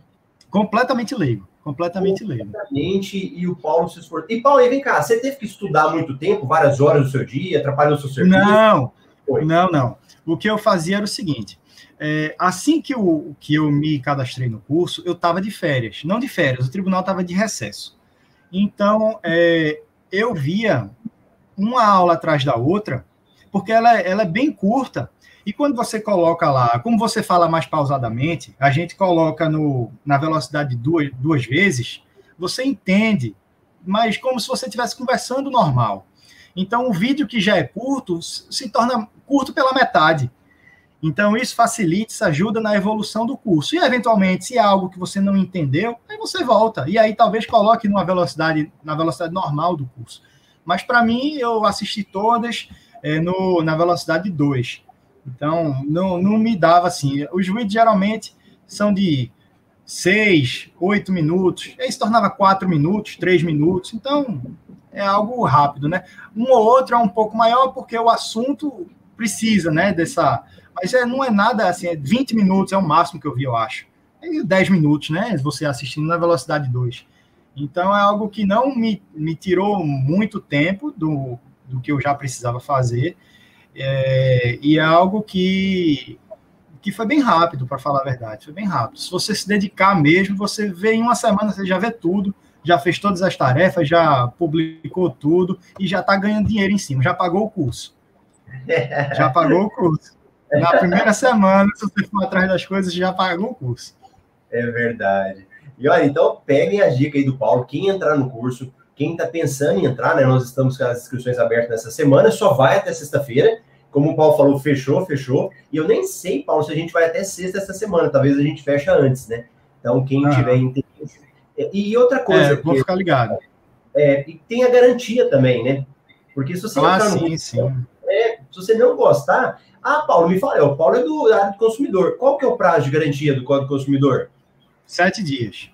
Completamente leigo. Completamente, leigo. Completamente, e o Paulo se esforçou. E, Paulo, aí vem cá, você teve que estudar muito tempo, várias horas do seu dia, atrapalhou o seu serviço? Não, Foi. não, não. O que eu fazia era o seguinte, é, assim que eu, que eu me cadastrei no curso, eu estava de férias. Não de férias, o tribunal estava de recesso. Então, é, eu via uma aula atrás da outra, porque ela, ela é bem curta. E quando você coloca lá, como você fala mais pausadamente, a gente coloca no, na velocidade duas, duas vezes, você entende, mas como se você estivesse conversando normal. Então, o vídeo que já é curto se torna curto pela metade. Então, isso facilita, isso ajuda na evolução do curso. E, eventualmente, se é algo que você não entendeu, aí você volta. E aí, talvez, coloque numa velocidade, na velocidade normal do curso. Mas, para mim, eu assisti todas é, no, na velocidade 2. Então, não, não me dava assim. Os vídeos, geralmente, são de 6, 8 minutos. Aí se tornava 4 minutos, 3 minutos. Então, é algo rápido, né? Um ou outro é um pouco maior, porque o assunto precisa, né, dessa mas é, não é nada assim, é 20 minutos é o máximo que eu vi, eu acho. É 10 minutos, né? Você assistindo na velocidade 2. Então é algo que não me, me tirou muito tempo do, do que eu já precisava fazer. É, e é algo que, que foi bem rápido, para falar a verdade. Foi bem rápido. Se você se dedicar mesmo, você vê em uma semana, você já vê tudo, já fez todas as tarefas, já publicou tudo e já está ganhando dinheiro em cima, já pagou o curso. Já pagou o curso. Na primeira semana, se você for atrás das coisas, já pagou o curso. É verdade. E olha, então peguem a dica aí do Paulo. Quem entrar no curso, quem está pensando em entrar, né? Nós estamos com as inscrições abertas nessa semana, só vai até sexta-feira. Como o Paulo falou, fechou, fechou. E eu nem sei, Paulo, se a gente vai até sexta essa semana. Talvez a gente feche antes, né? Então, quem ah. tiver interesse. E outra coisa. É, vou ficar ligado. É, e tem a garantia também, né? Porque se você ah, entrar no sim, curso, sim. É, se você não gostar, ah, Paulo, me fala, o Paulo é do área do consumidor. Qual que é o prazo de garantia do Código Consumidor? Sete dias.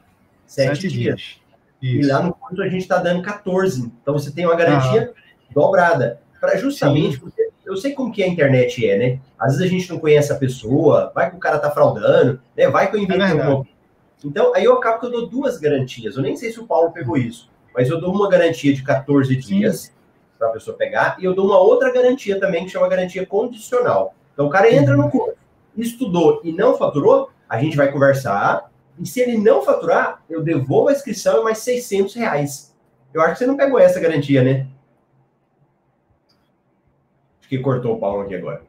Sete, Sete dias. dias. E lá no curso a gente está dando 14. Então você tem uma garantia dobrada. Para justamente, porque eu sei como que a internet é, né? Às vezes a gente não conhece a pessoa, vai que o cara tá fraudando, né? Vai que eu inventei é um Então, aí eu acabo que eu dou duas garantias. Eu nem sei se o Paulo pegou isso, mas eu dou uma garantia de 14 dias para a pessoa pegar, e eu dou uma outra garantia também, que chama garantia condicional. Então o cara entra no curso, estudou e não faturou, a gente vai conversar, e se ele não faturar, eu devolvo a inscrição e mais 600 reais. Eu acho que você não pegou essa garantia, né? Acho que cortou o Paulo aqui agora.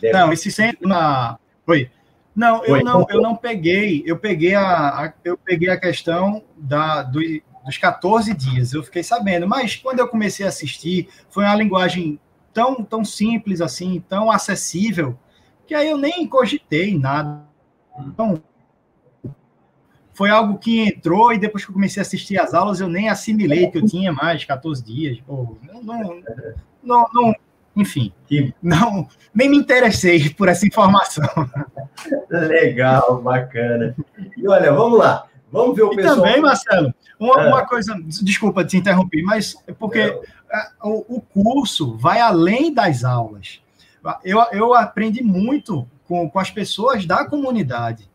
Deve. Não, esse centro na. Oi. Não, eu Oi. não, eu não peguei. Eu peguei a, a, eu peguei a questão da, do, dos 14 dias. Eu fiquei sabendo, mas quando eu comecei a assistir, foi uma linguagem tão, tão simples assim, tão acessível, que aí eu nem cogitei nada. Então, foi algo que entrou e depois que eu comecei a assistir as aulas, eu nem assimilei que eu tinha mais 14 dias. Pô, não, não, não, não, enfim, não, nem me interessei por essa informação. Legal, bacana. E olha, vamos lá, vamos ver o e pessoal. também, Marcelo, uma, é. uma, coisa, desculpa te interromper, mas é porque é. o, o, curso vai além das aulas. Eu, eu aprendi muito com, com as pessoas da comunidade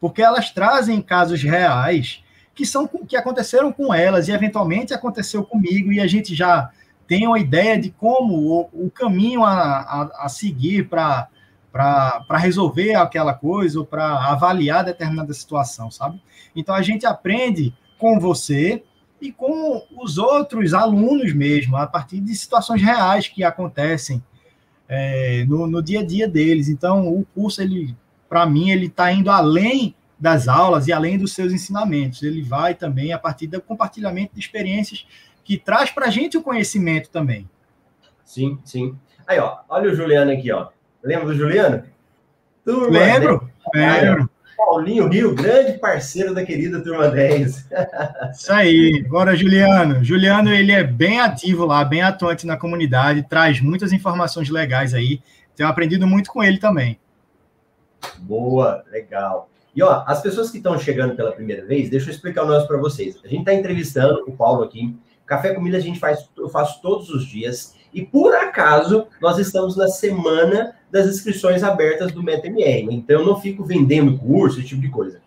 porque elas trazem casos reais que são que aconteceram com elas e eventualmente aconteceu comigo e a gente já tem uma ideia de como o, o caminho a, a, a seguir para para resolver aquela coisa ou para avaliar determinada situação, sabe? Então a gente aprende com você e com os outros alunos mesmo, a partir de situações reais que acontecem é, no, no dia a dia deles. Então o curso ele para mim, ele está indo além das aulas e além dos seus ensinamentos. Ele vai também a partir do compartilhamento de experiências que traz para a gente o conhecimento também. Sim, sim. Aí, ó, olha o Juliano aqui, ó. Lembra do Juliano? Turma lembro, 10. lembro. Paulinho Rio, grande parceiro da querida Turma 10. Isso aí. Bora, Juliano. Juliano, ele é bem ativo lá, bem atuante na comunidade, traz muitas informações legais aí. Tenho aprendido muito com ele também. Boa, legal. E ó, as pessoas que estão chegando pela primeira vez, deixa eu explicar o nosso para vocês. A gente está entrevistando o Paulo aqui. Café com milho a gente faz, eu faço todos os dias. E por acaso, nós estamos na semana das inscrições abertas do MetaMR. Então, eu não fico vendendo curso, esse tipo de coisa.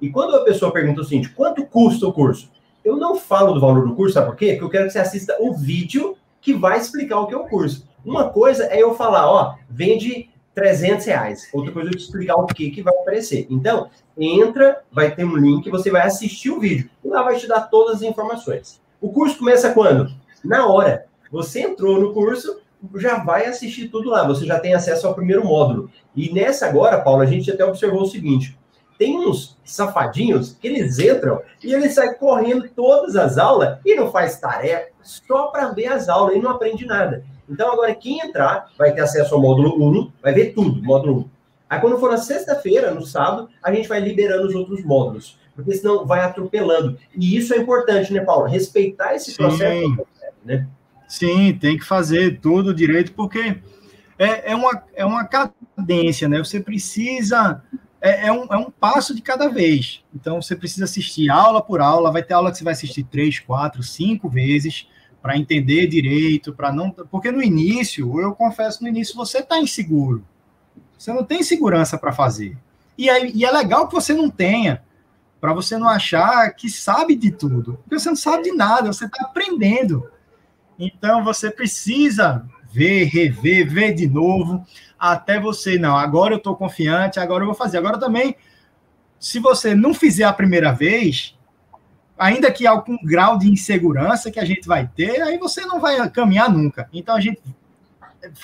E quando a pessoa pergunta o seguinte: quanto custa o curso? Eu não falo do valor do curso, sabe por quê? Porque eu quero que você assista o vídeo que vai explicar o que é o curso. Uma coisa é eu falar, ó, vende 300 reais. Outra coisa é eu te explicar o que, que vai aparecer. Então, entra, vai ter um link, você vai assistir o vídeo. E lá vai te dar todas as informações. O curso começa quando? Na hora. Você entrou no curso, já vai assistir tudo lá. Você já tem acesso ao primeiro módulo. E nessa agora, Paulo, a gente até observou o seguinte. Tem uns safadinhos que eles entram e eles saem correndo todas as aulas e não faz tarefa só para ver as aulas e não aprende nada. Então, agora, quem entrar vai ter acesso ao módulo 1, vai ver tudo, módulo 1. Aí, quando for na sexta-feira, no sábado, a gente vai liberando os outros módulos, porque senão vai atropelando. E isso é importante, né, Paulo? Respeitar esse Sim. processo, né? Sim, tem que fazer tudo direito, porque é, é, uma, é uma cadência, né? Você precisa. É, é, um, é um passo de cada vez. Então, você precisa assistir aula por aula. Vai ter aula que você vai assistir três, quatro, cinco vezes para entender direito, para não. Porque no início, eu confesso, no início você está inseguro. Você não tem segurança para fazer. E, aí, e é legal que você não tenha, para você não achar que sabe de tudo. Porque você não sabe de nada, você está aprendendo. Então você precisa ver, rever, ver de novo, até você, não, agora eu estou confiante, agora eu vou fazer. Agora também, se você não fizer a primeira vez, ainda que algum grau de insegurança que a gente vai ter, aí você não vai caminhar nunca. Então a gente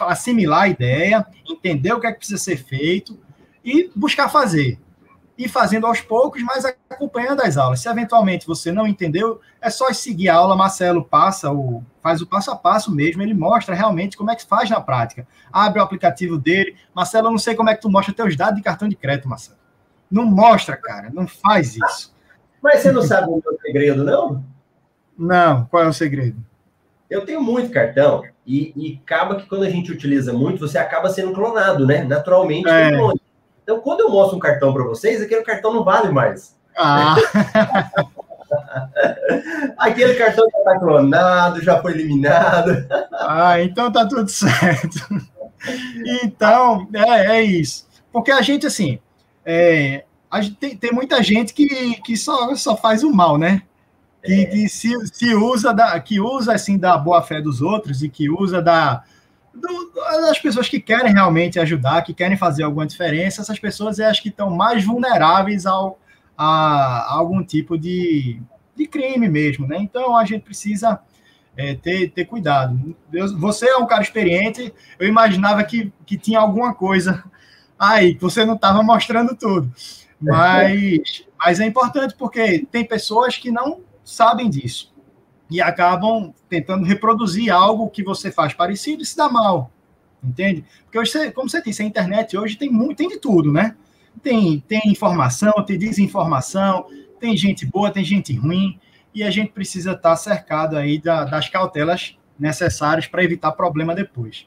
assimilar a ideia, entender o que é que precisa ser feito e buscar fazer e fazendo aos poucos, mas acompanhando as aulas. Se eventualmente você não entendeu, é só seguir a aula, Marcelo passa o faz o passo a passo mesmo, ele mostra realmente como é que faz na prática. Abre o aplicativo dele. Marcelo, eu não sei como é que tu mostra teus dados de cartão de crédito, Marcelo. Não mostra, cara, não faz isso. Mas você não sabe o meu segredo, não? Não, qual é o segredo? Eu tenho muito cartão e, e acaba que quando a gente utiliza muito, você acaba sendo clonado, né? Naturalmente, é. clone. Então, quando eu mostro um cartão para vocês, aquele cartão não vale mais. Ah. aquele cartão já está clonado, já foi eliminado. ah, então tá tudo certo. Então, é, é isso. Porque a gente, assim, é, a gente tem, tem, muita gente que, que só, só faz o mal, né? Que, é. que se, se usa da, que usa assim da boa fé dos outros e que usa da, do, das pessoas que querem realmente ajudar, que querem fazer alguma diferença, essas pessoas é as que estão mais vulneráveis ao, a, a algum tipo de, de crime mesmo, né? Então a gente precisa é, ter, ter cuidado. Deus, você é um cara experiente, eu imaginava que, que tinha alguma coisa aí, que você não estava mostrando tudo. Mas, mas é importante porque tem pessoas que não sabem disso e acabam tentando reproduzir algo que você faz parecido e se dá mal. Entende? Porque hoje, como você disse, a internet hoje tem muito, tem de tudo, né? Tem, tem informação, tem desinformação, tem gente boa, tem gente ruim, e a gente precisa estar cercado aí da, das cautelas necessárias para evitar problema depois.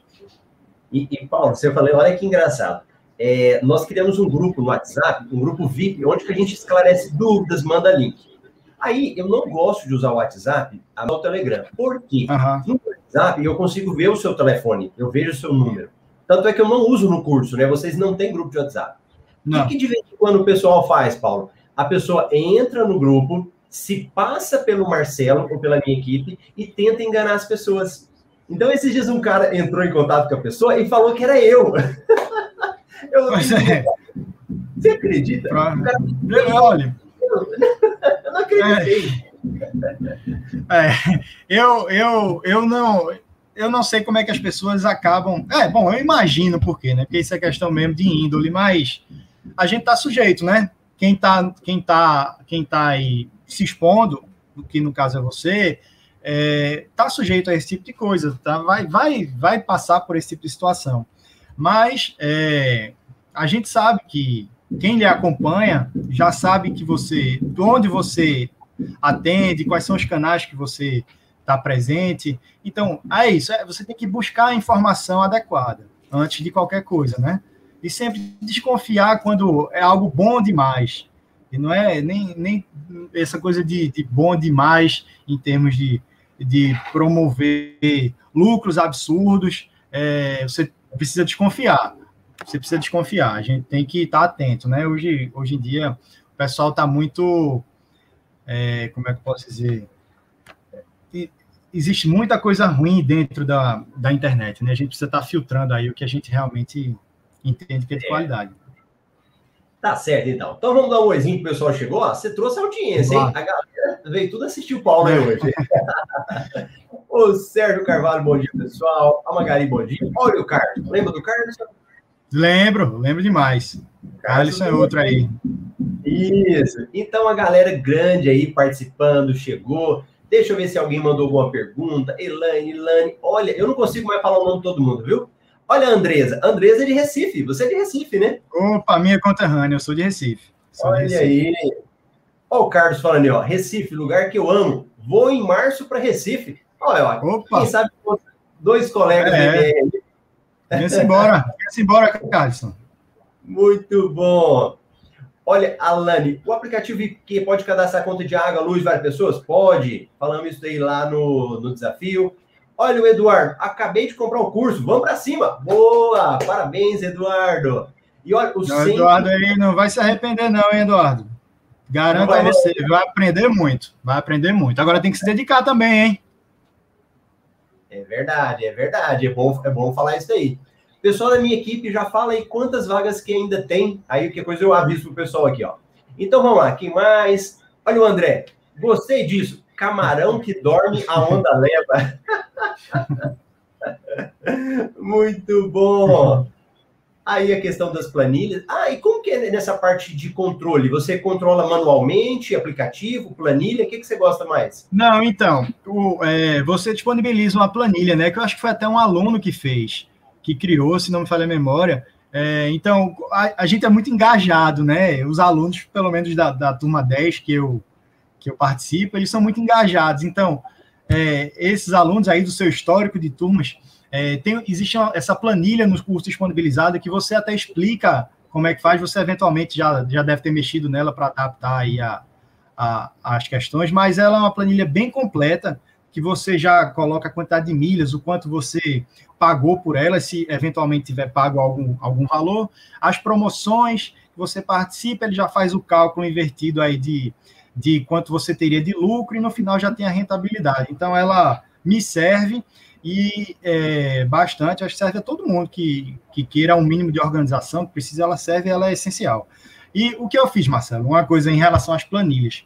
E, e, Paulo, você falou, olha que engraçado. É, nós criamos um grupo no WhatsApp, um grupo VIP, onde a gente esclarece dúvidas, manda link. Aí eu não gosto de usar o WhatsApp, a o Telegram. Por quê? Uhum. No WhatsApp eu consigo ver o seu telefone, eu vejo o seu número. Tanto é que eu não uso no curso, né? Vocês não têm grupo de WhatsApp. Não. O que de vez em quando o pessoal faz, Paulo? A pessoa entra no grupo, se passa pelo Marcelo ou pela minha equipe e tenta enganar as pessoas. Então, esses dias um cara entrou em contato com a pessoa e falou que era eu. eu é. Você acredita? Pra... O cara... Olha, acreditei. É, é, eu, eu, eu não eu não sei como é que as pessoas acabam. É, bom, eu imagino por quê, né? Porque isso é questão mesmo de índole, mas a gente tá sujeito, né? Quem tá, quem tá, quem tá aí se expondo, que no caso é você, é, tá sujeito a esse tipo de coisa, tá? Vai, vai, vai passar por esse tipo de situação. Mas é, a gente sabe que quem lhe acompanha já sabe que você, onde você atende, quais são os canais que você está presente. Então, é isso. É, você tem que buscar a informação adequada antes de qualquer coisa, né? E sempre desconfiar quando é algo bom demais. E não é nem, nem essa coisa de, de bom demais em termos de, de promover lucros absurdos. É, você precisa desconfiar você precisa desconfiar. A gente tem que estar atento, né? Hoje, hoje em dia, o pessoal está muito. É, como é que eu posso dizer? Existe muita coisa ruim dentro da, da internet, né? A gente precisa estar filtrando aí o que a gente realmente entende que é de é. qualidade. Tá certo, então. Então vamos dar um oizinho pro pessoal chegou. Ó, você trouxe audiência, hein? A galera veio tudo assistir o Paulo aí hoje. o Sérgio Carvalho, bom dia, pessoal. A Magali, bom dia. Olha o Carlos. Lembra do Carlos? Lembro, lembro demais. Alisson é outro aí. Isso. Então a galera grande aí participando, chegou. Deixa eu ver se alguém mandou alguma pergunta. Elaine, Ilane. Olha, eu não consigo mais falar o nome de todo mundo, viu? Olha a Andresa. Andresa é de Recife. Você é de Recife, né? Opa, minha conterrânea. Eu sou de Recife. Sou Olha de Recife. aí. Olha o Carlos falando aí, ó. Recife, lugar que eu amo. Vou em março para Recife. Olha, ó. Opa. Quem sabe dois colegas é. Vem-se embora, vem-se embora, Carlson. Muito bom. Olha, Alane, o aplicativo que pode cadastrar conta de água, luz, várias pessoas? Pode. Falamos isso aí lá no, no desafio. Olha o Eduardo, acabei de comprar o um curso, vamos para cima. Boa, parabéns, Eduardo. E olha, o não. Eduardo aí não vai se arrepender não, hein, Eduardo? Garanto a você, vai aprender muito, vai aprender muito. Agora tem que se dedicar também, hein? É verdade, é verdade. É bom, é bom falar isso aí. Pessoal da minha equipe, já fala aí quantas vagas que ainda tem. Aí, que coisa eu aviso pro pessoal aqui, ó. Então, vamos lá. Quem mais? Olha o André. Gostei disso. Camarão que dorme, a onda leva. Muito bom. Aí a questão das planilhas. Ah, e como que é nessa parte de controle? Você controla manualmente, aplicativo, planilha? O que, que você gosta mais? Não, então, o, é, você disponibiliza uma planilha, né? Que eu acho que foi até um aluno que fez, que criou, se não me falha a memória. É, então, a, a, gente é muito engajado, né? Os alunos, pelo menos da, da turma 10 que eu, que eu participo, eles são muito engajados. Então, é, esses alunos aí do seu histórico de turmas, é, tem, existe essa planilha nos cursos disponibilizada que você até explica como é que faz, você eventualmente já, já deve ter mexido nela para adaptar aí a, a, as questões, mas ela é uma planilha bem completa, que você já coloca a quantidade de milhas, o quanto você pagou por ela, se eventualmente tiver pago algum, algum valor, as promoções que você participa, ele já faz o cálculo invertido aí de, de quanto você teria de lucro e no final já tem a rentabilidade. Então, ela me serve e é, bastante, acho que serve a todo mundo que, que queira um mínimo de organização, que precisa, ela serve, ela é essencial. E o que eu fiz, Marcelo? Uma coisa em relação às planilhas.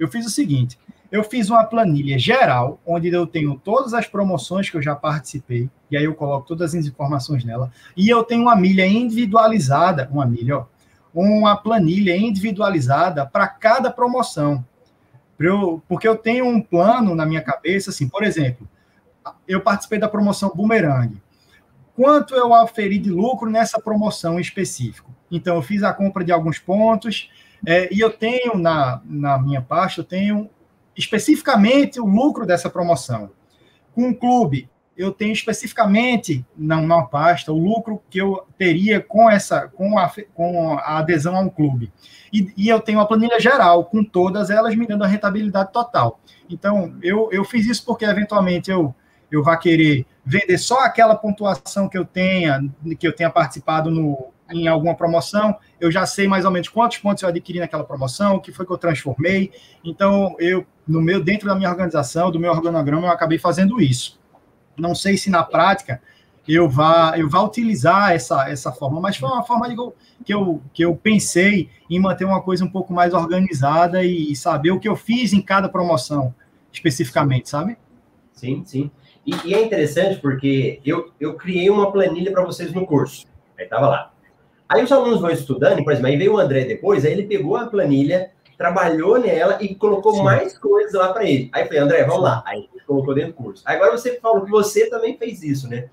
Eu fiz o seguinte: eu fiz uma planilha geral, onde eu tenho todas as promoções que eu já participei, e aí eu coloco todas as informações nela, e eu tenho uma milha individualizada, uma milha, ó, uma planilha individualizada para cada promoção. porque eu tenho um plano na minha cabeça, assim, por exemplo, eu participei da promoção Boomerang. Quanto eu aferi de lucro nessa promoção em específico? Então, eu fiz a compra de alguns pontos é, e eu tenho na, na minha pasta, eu tenho especificamente o lucro dessa promoção. Com o clube, eu tenho especificamente na, na pasta o lucro que eu teria com essa com a, com a adesão a um clube. E, e, eu tenho a planilha geral, com todas elas me dando a rentabilidade total. Então, eu, eu fiz isso porque, eventualmente, eu eu vá querer vender só aquela pontuação que eu tenha, que eu tenha participado no, em alguma promoção, eu já sei mais ou menos quantos pontos eu adquiri naquela promoção, o que foi que eu transformei. Então, eu, no meu, dentro da minha organização, do meu organograma, eu acabei fazendo isso. Não sei se na prática eu vá, eu vá utilizar essa, essa forma, mas foi uma forma de, que, eu, que eu pensei em manter uma coisa um pouco mais organizada e, e saber o que eu fiz em cada promoção, especificamente, sabe? Sim, sim. E, e, é interessante porque eu, eu criei uma planilha para vocês no curso. Aí tava lá. Aí os alunos vão estudando, por exemplo, aí veio o André depois, aí ele pegou a planilha, trabalhou nela e colocou Sim. mais coisas lá para ele. Aí eu falei, André, vamos lá. Aí ele colocou dentro do curso. Agora você falou que você também fez isso, né?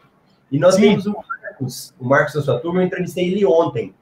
E nós Sim. temos o Marcos, o Marcos da sua turma, eu entrevistei ele ontem.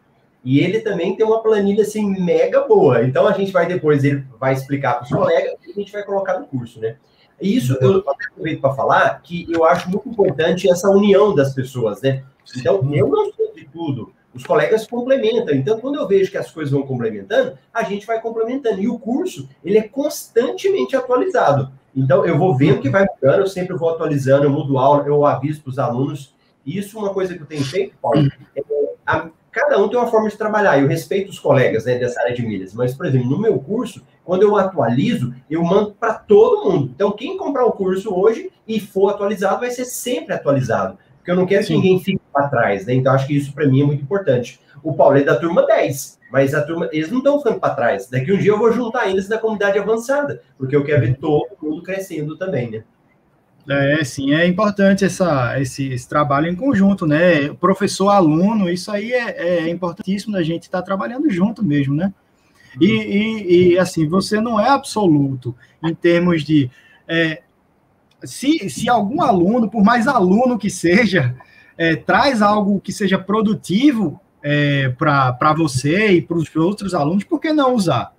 E ele também tem uma planilha assim mega boa. Então a gente vai depois, ele vai explicar para os colegas e a gente vai colocar no curso, né? E isso eu aproveito para falar que eu acho muito importante essa união das pessoas, né? Então, eu não sei de tudo, os colegas complementam. Então, quando eu vejo que as coisas vão complementando, a gente vai complementando. E o curso, ele é constantemente atualizado. Então, eu vou vendo que vai mudando, eu sempre vou atualizando, eu mudo aula, eu aviso para os alunos. Isso, é uma coisa que eu tenho feito, Paulo, é, a, cada um tem uma forma de trabalhar. Eu respeito os colegas né, dessa área de milhas, mas, por exemplo, no meu curso, quando eu atualizo, eu mando para todo mundo. Então, quem comprar o curso hoje e for atualizado, vai ser sempre atualizado. Porque eu não quero Sim. que ninguém fique para trás, né? Então, acho que isso para mim é muito importante. O Paulo é da turma 10, mas a turma, eles não estão ficando para trás. Daqui um dia eu vou juntar eles da comunidade avançada, porque eu quero ver todo mundo crescendo também, né? É, sim, é importante essa, esse, esse trabalho em conjunto, né? Professor, aluno, isso aí é, é importantíssimo a gente estar tá trabalhando junto mesmo, né? E, e, e, assim, você não é absoluto em termos de. É, se, se algum aluno, por mais aluno que seja, é, traz algo que seja produtivo é, para você e para os outros alunos, por que não usar?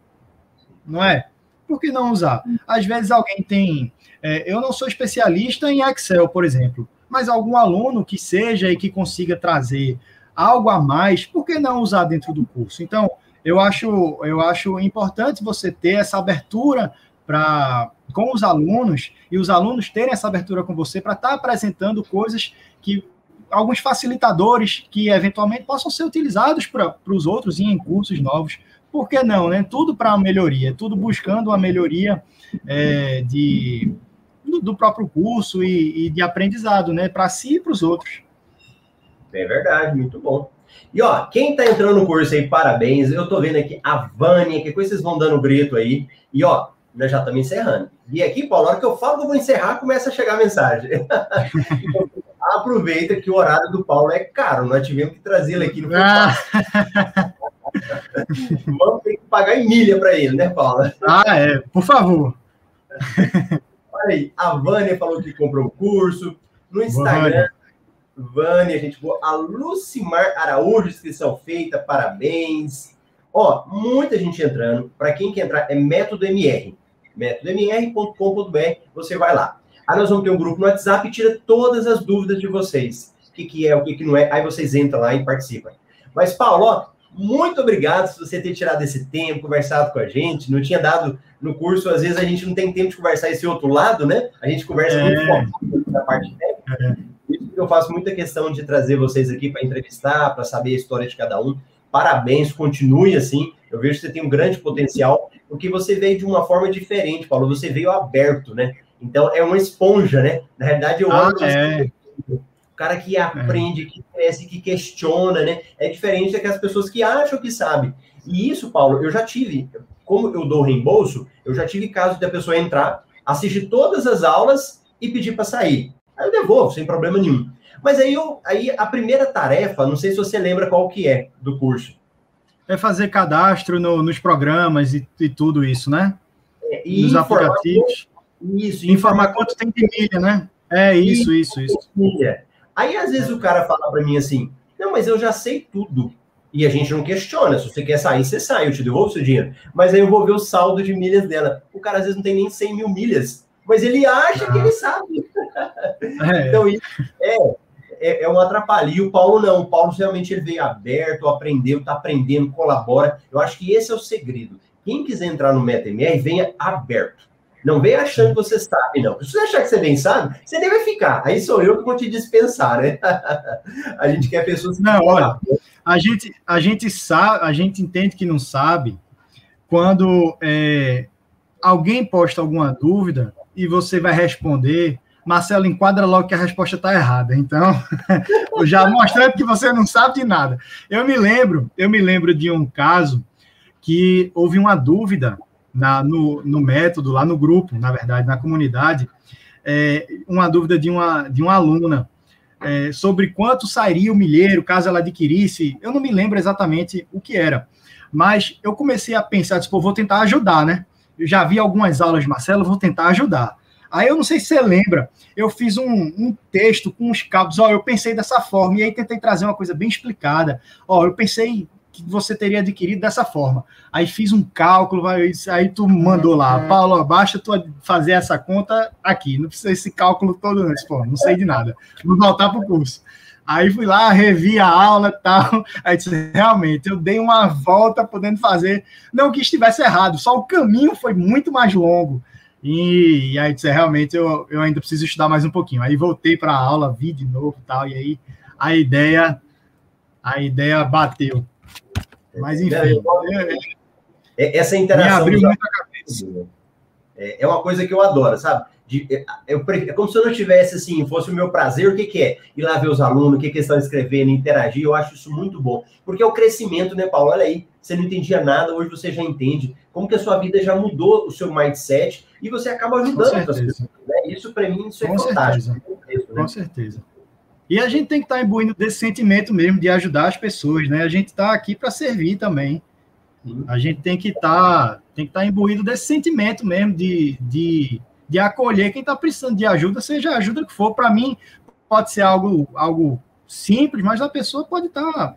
Não é? Por que não usar? Às vezes alguém tem. É, eu não sou especialista em Excel, por exemplo, mas algum aluno que seja e que consiga trazer algo a mais, por que não usar dentro do curso? Então, eu acho, eu acho importante você ter essa abertura para com os alunos e os alunos terem essa abertura com você para estar tá apresentando coisas que alguns facilitadores que eventualmente possam ser utilizados para os outros em cursos novos por que não, né? Tudo para a melhoria, tudo buscando a melhoria é, de, do, do, próprio curso e, e de aprendizado, né? Para si e para os outros. É verdade, muito bom. E ó, quem tá entrando no curso aí, parabéns. Eu tô vendo aqui a Vânia, que coisa vocês vão dando grito aí. E ó, nós já estamos encerrando. E aqui, Paulo, na hora que eu falo que eu vou encerrar, começa a chegar a mensagem. então, aproveita que o horário do Paulo é caro, nós tivemos que trazer ele aqui no ah. Vamos ter que pagar em milha para ele, né, Paulo? Ah, é, por favor. Olha aí, a Vânia falou que comprou o curso. No Instagram, Vânia, gente boa. A Lucimar Araújo, inscrição feita, parabéns. Ó, muita gente entrando. Para quem quer entrar, é método MR. métodomr.com.br, você vai lá. Aí nós vamos ter um grupo no WhatsApp e tira todas as dúvidas de vocês. O que, que é, o que, que não é. Aí vocês entram lá e participam. Mas, Paulo, ó, muito obrigado por você ter tirado esse tempo, conversado com a gente. Não tinha dado no curso, às vezes a gente não tem tempo de conversar esse outro lado, né? A gente conversa é. muito na parte técnica. É eu faço muita questão de trazer vocês aqui para entrevistar, para saber a história de cada um. Parabéns, continue assim. Eu vejo que você tem um grande potencial, porque você veio de uma forma diferente, Paulo. Você veio aberto, né? Então é uma esponja, né? Na realidade, eu ah, é. o cara que aprende, que cresce, que questiona, né? É diferente daquelas pessoas que acham que sabe. E isso, Paulo, eu já tive, como eu dou reembolso, eu já tive caso da pessoa entrar, assistir todas as aulas e pedir para sair. Aí eu devolvo, sem problema nenhum. Mas aí, eu, aí a primeira tarefa, não sei se você lembra qual que é do curso. É fazer cadastro no, nos programas e, e, tudo isso, né? É, e nos aplicativos. Isso. Informar quanto tem de milha, né? É isso, isso, isso. Milha. Aí às vezes o cara fala para mim assim, não, mas eu já sei tudo. E a gente não questiona. Se você quer sair, você sai, eu te devolvo seu dinheiro. Mas aí eu vou ver o saldo de milhas dela. O cara às vezes não tem nem 100 mil milhas mas ele acha ah. que ele sabe. É. Então, isso é, é, é um atrapalho. E o Paulo não. O Paulo realmente ele veio aberto, aprendeu, está aprendendo, colabora. Eu acho que esse é o segredo. Quem quiser entrar no MetaMR, venha aberto. Não venha achando que você sabe, não. Se você achar que você bem sabe, você deve ficar. Aí sou eu que vou te dispensar, né? a gente quer pessoas que. Não, olha, a gente, a gente sabe, a gente entende que não sabe quando é, alguém posta alguma dúvida e você vai responder, Marcelo enquadra logo que a resposta está errada. Então, já mostrando que você não sabe de nada. Eu me lembro, eu me lembro de um caso que houve uma dúvida na, no, no método, lá no grupo, na verdade, na comunidade, é, uma dúvida de uma, de uma aluna é, sobre quanto sairia o milheiro caso ela adquirisse. Eu não me lembro exatamente o que era, mas eu comecei a pensar, tipo, vou tentar ajudar, né? Eu já vi algumas aulas de Marcelo, vou tentar ajudar. Aí eu não sei se você lembra, eu fiz um, um texto com os cabos, ó, eu pensei dessa forma, e aí tentei trazer uma coisa bem explicada. Ó, eu pensei que você teria adquirido dessa forma. Aí fiz um cálculo, aí tu mandou lá, uhum. Paulo, basta tu fazer essa conta aqui, não precisa esse cálculo todo, não, pô, não sei de nada. Vou voltar para o curso. Aí fui lá, revi a aula e tal. Aí disse, realmente, eu dei uma volta podendo fazer. Não que estivesse errado, só o caminho foi muito mais longo. E, e aí disse, realmente, eu, eu ainda preciso estudar mais um pouquinho. Aí voltei para a aula, vi de novo e tal. E aí a ideia, a ideia bateu. Mas enfim. É, essa interação. Me abriu muita cabeça. É, é uma coisa que eu adoro, sabe? De, é, eu, é como se eu não tivesse assim, fosse o meu prazer, o que, que é? Ir lá ver os alunos, o que, que eles estão escrevendo, interagir, eu acho isso muito bom. Porque é o crescimento, né, Paulo? Olha aí, você não entendia nada, hoje você já entende. Como que a sua vida já mudou o seu mindset e você acaba ajudando as pessoas. Né? Isso, para mim, isso é Com fantástico. Certeza. né? Com certeza. E a gente tem que estar imbuindo desse sentimento mesmo de ajudar as pessoas, né? A gente está aqui para servir também. A gente tem que estar tem que estar imbuído desse sentimento mesmo de, de de acolher quem está precisando de ajuda, seja a ajuda que for. Para mim, pode ser algo, algo simples, mas a pessoa pode estar tá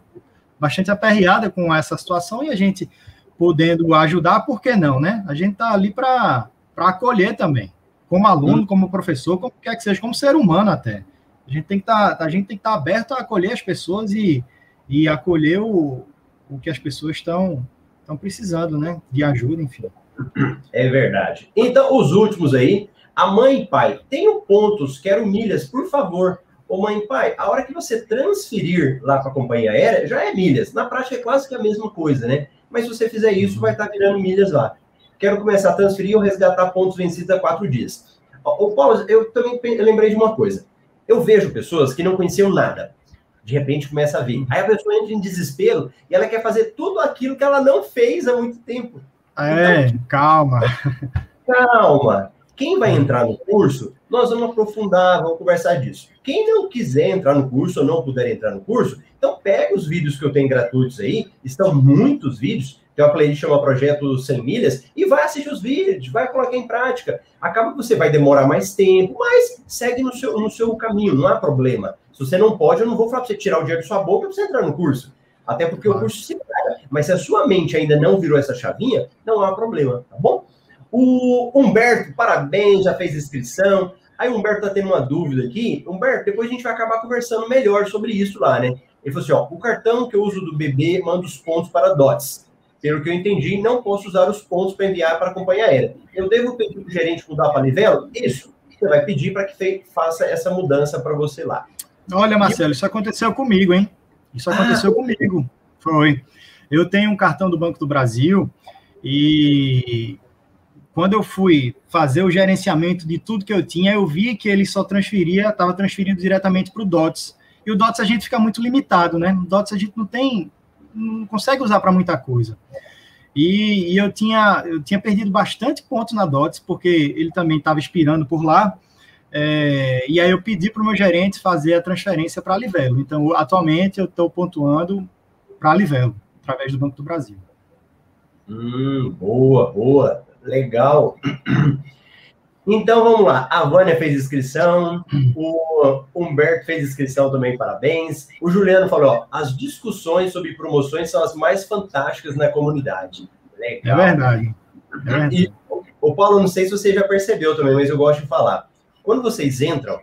bastante aperreada com essa situação e a gente podendo ajudar, por que não, né? A gente está ali para acolher também, como aluno, como professor, como quer que seja, como ser humano até. A gente tem que estar, tá, a gente tem que estar tá aberto a acolher as pessoas e, e acolher o, o que as pessoas estão estão precisando, né? De ajuda, enfim. É verdade. Então, os últimos aí, a mãe e pai, tenho pontos, quero milhas, por favor. Ô mãe e pai, a hora que você transferir lá para a companhia aérea, já é milhas. Na prática é quase que a mesma coisa, né? mas se você fizer isso, vai estar virando milhas lá. Quero começar a transferir ou resgatar pontos vencidos há quatro dias. O Paulo, eu também lembrei de uma coisa. Eu vejo pessoas que não conheciam nada. De repente começa a ver. Aí a pessoa entra em desespero e ela quer fazer tudo aquilo que ela não fez há muito tempo. É, então, calma. Calma. Quem vai entrar no curso, nós vamos aprofundar, vamos conversar disso. Quem não quiser entrar no curso ou não puder entrar no curso, então pega os vídeos que eu tenho gratuitos aí, estão muitos vídeos, tem uma playlist chama Projeto 100 Milhas, e vai assistir os vídeos, vai colocar em prática. Acaba que você vai demorar mais tempo, mas segue no seu, no seu caminho, não há problema. Se você não pode, eu não vou falar para você tirar o dinheiro de sua boca para você entrar no curso. Até porque claro. o curso se. Mas se a sua mente ainda não virou essa chavinha, não há problema, tá bom? O Humberto, parabéns, já fez inscrição. Aí o Humberto tá tendo uma dúvida aqui. Humberto, depois a gente vai acabar conversando melhor sobre isso lá, né? Ele falou assim: ó, o cartão que eu uso do bebê manda os pontos para DOTS. Pelo que eu entendi, não posso usar os pontos para enviar para a companhia aérea. Eu devo pedir para o gerente mudar para Livelo? Isso. Você vai pedir para que faça essa mudança para você lá. Olha, Marcelo, isso aconteceu comigo, hein? Isso aconteceu ah, comigo. Foi. Eu tenho um cartão do Banco do Brasil e quando eu fui fazer o gerenciamento de tudo que eu tinha, eu vi que ele só transferia, estava transferindo diretamente para o DOTS. E o DOTS a gente fica muito limitado, né? O DOTS a gente não tem, não consegue usar para muita coisa. E, e, eu, tinha, eu tinha perdido bastante pontos na DOTS, porque ele também estava expirando por lá. É, e aí eu pedi para o meu gerente fazer a transferência para a Livelo. Então, atualmente, eu estou pontuando para a Livelo, através do Banco do Brasil. Hum, boa, boa. Legal. Então vamos lá. A Vânia fez inscrição, o Humberto fez inscrição também, parabéns. O Juliano falou: ó, as discussões sobre promoções são as mais fantásticas na comunidade. Legal. É verdade. É verdade. E, o Paulo, não sei se você já percebeu também, mas eu gosto de falar. Quando vocês entram,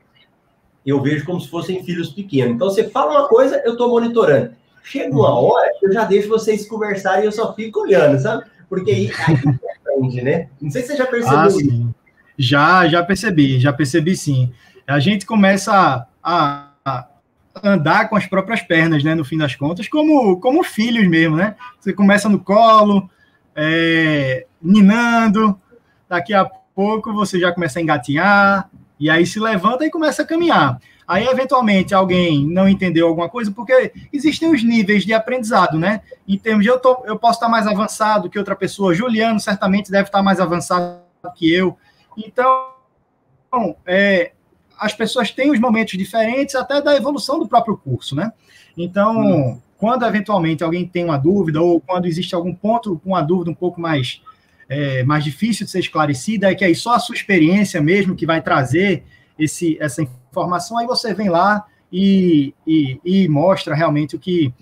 eu vejo como se fossem filhos pequenos. Então você fala uma coisa, eu estou monitorando. Chega uma hora, eu já deixo vocês conversarem e eu só fico olhando, sabe? Porque aí, aí aprende, né? Não sei se você já percebeu ah, isso. Já, já percebi, já percebi sim. A gente começa a, a, andar com as próprias pernas, né? No fim das contas, como, como filhos mesmo, né? Você começa no colo, é, ninando, daqui a pouco você já começa a engatinhar, e aí se levanta e começa a caminhar. Aí, eventualmente, alguém não entendeu alguma coisa, porque existem os níveis de aprendizado, né? Em termos de eu, tô, eu posso estar mais avançado que outra pessoa. Juliano certamente deve estar mais avançado que eu. Então, é, as pessoas têm os momentos diferentes até da evolução do próprio curso, né? Então, hum. quando eventualmente alguém tem uma dúvida, ou quando existe algum ponto com uma dúvida um pouco mais, é, mais difícil de ser esclarecida, é que aí só a sua experiência mesmo que vai trazer esse, essa informação, aí você vem lá e, e, e mostra realmente o que,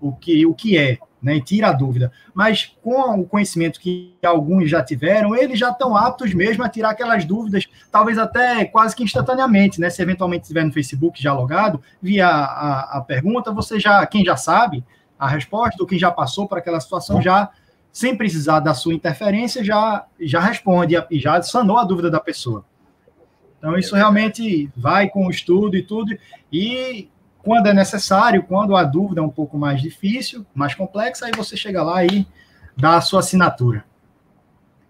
o que, o que é, né, e tira a dúvida. Mas com o conhecimento que alguns já tiveram, eles já estão aptos mesmo a tirar aquelas dúvidas, talvez até quase que instantaneamente, né? Se eventualmente estiver no Facebook já logado, via a, a pergunta, você já, quem já sabe a resposta, ou quem já passou por aquela situação, já, sem precisar da sua interferência, já, já responde e já sanou a dúvida da pessoa. Então, isso realmente vai com o estudo e tudo. E quando é necessário, quando a dúvida é um pouco mais difícil, mais complexa, aí você chega lá e dá a sua assinatura.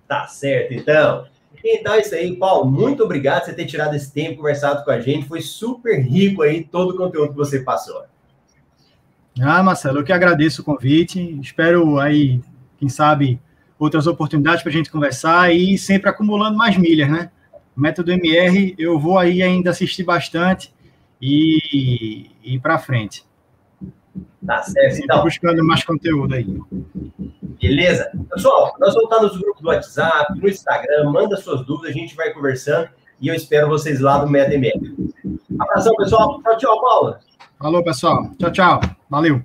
Tá certo, então. Então é isso aí, Paulo. Muito obrigado por você ter tirado esse tempo, conversado com a gente. Foi super rico aí todo o conteúdo que você passou. Ah, Marcelo, eu que agradeço o convite. Espero aí, quem sabe, outras oportunidades para a gente conversar e sempre acumulando mais milhas, né? método MR, eu vou aí ainda assistir bastante e ir para frente. Tá certo, então. buscando mais conteúdo aí. Beleza? Pessoal, nós vamos estar nos grupos do WhatsApp, no Instagram, manda suas dúvidas, a gente vai conversando e eu espero vocês lá no MetaMR. Abração, pessoal. Tchau, tchau, Paula. Falou, pessoal. Tchau, tchau. Valeu.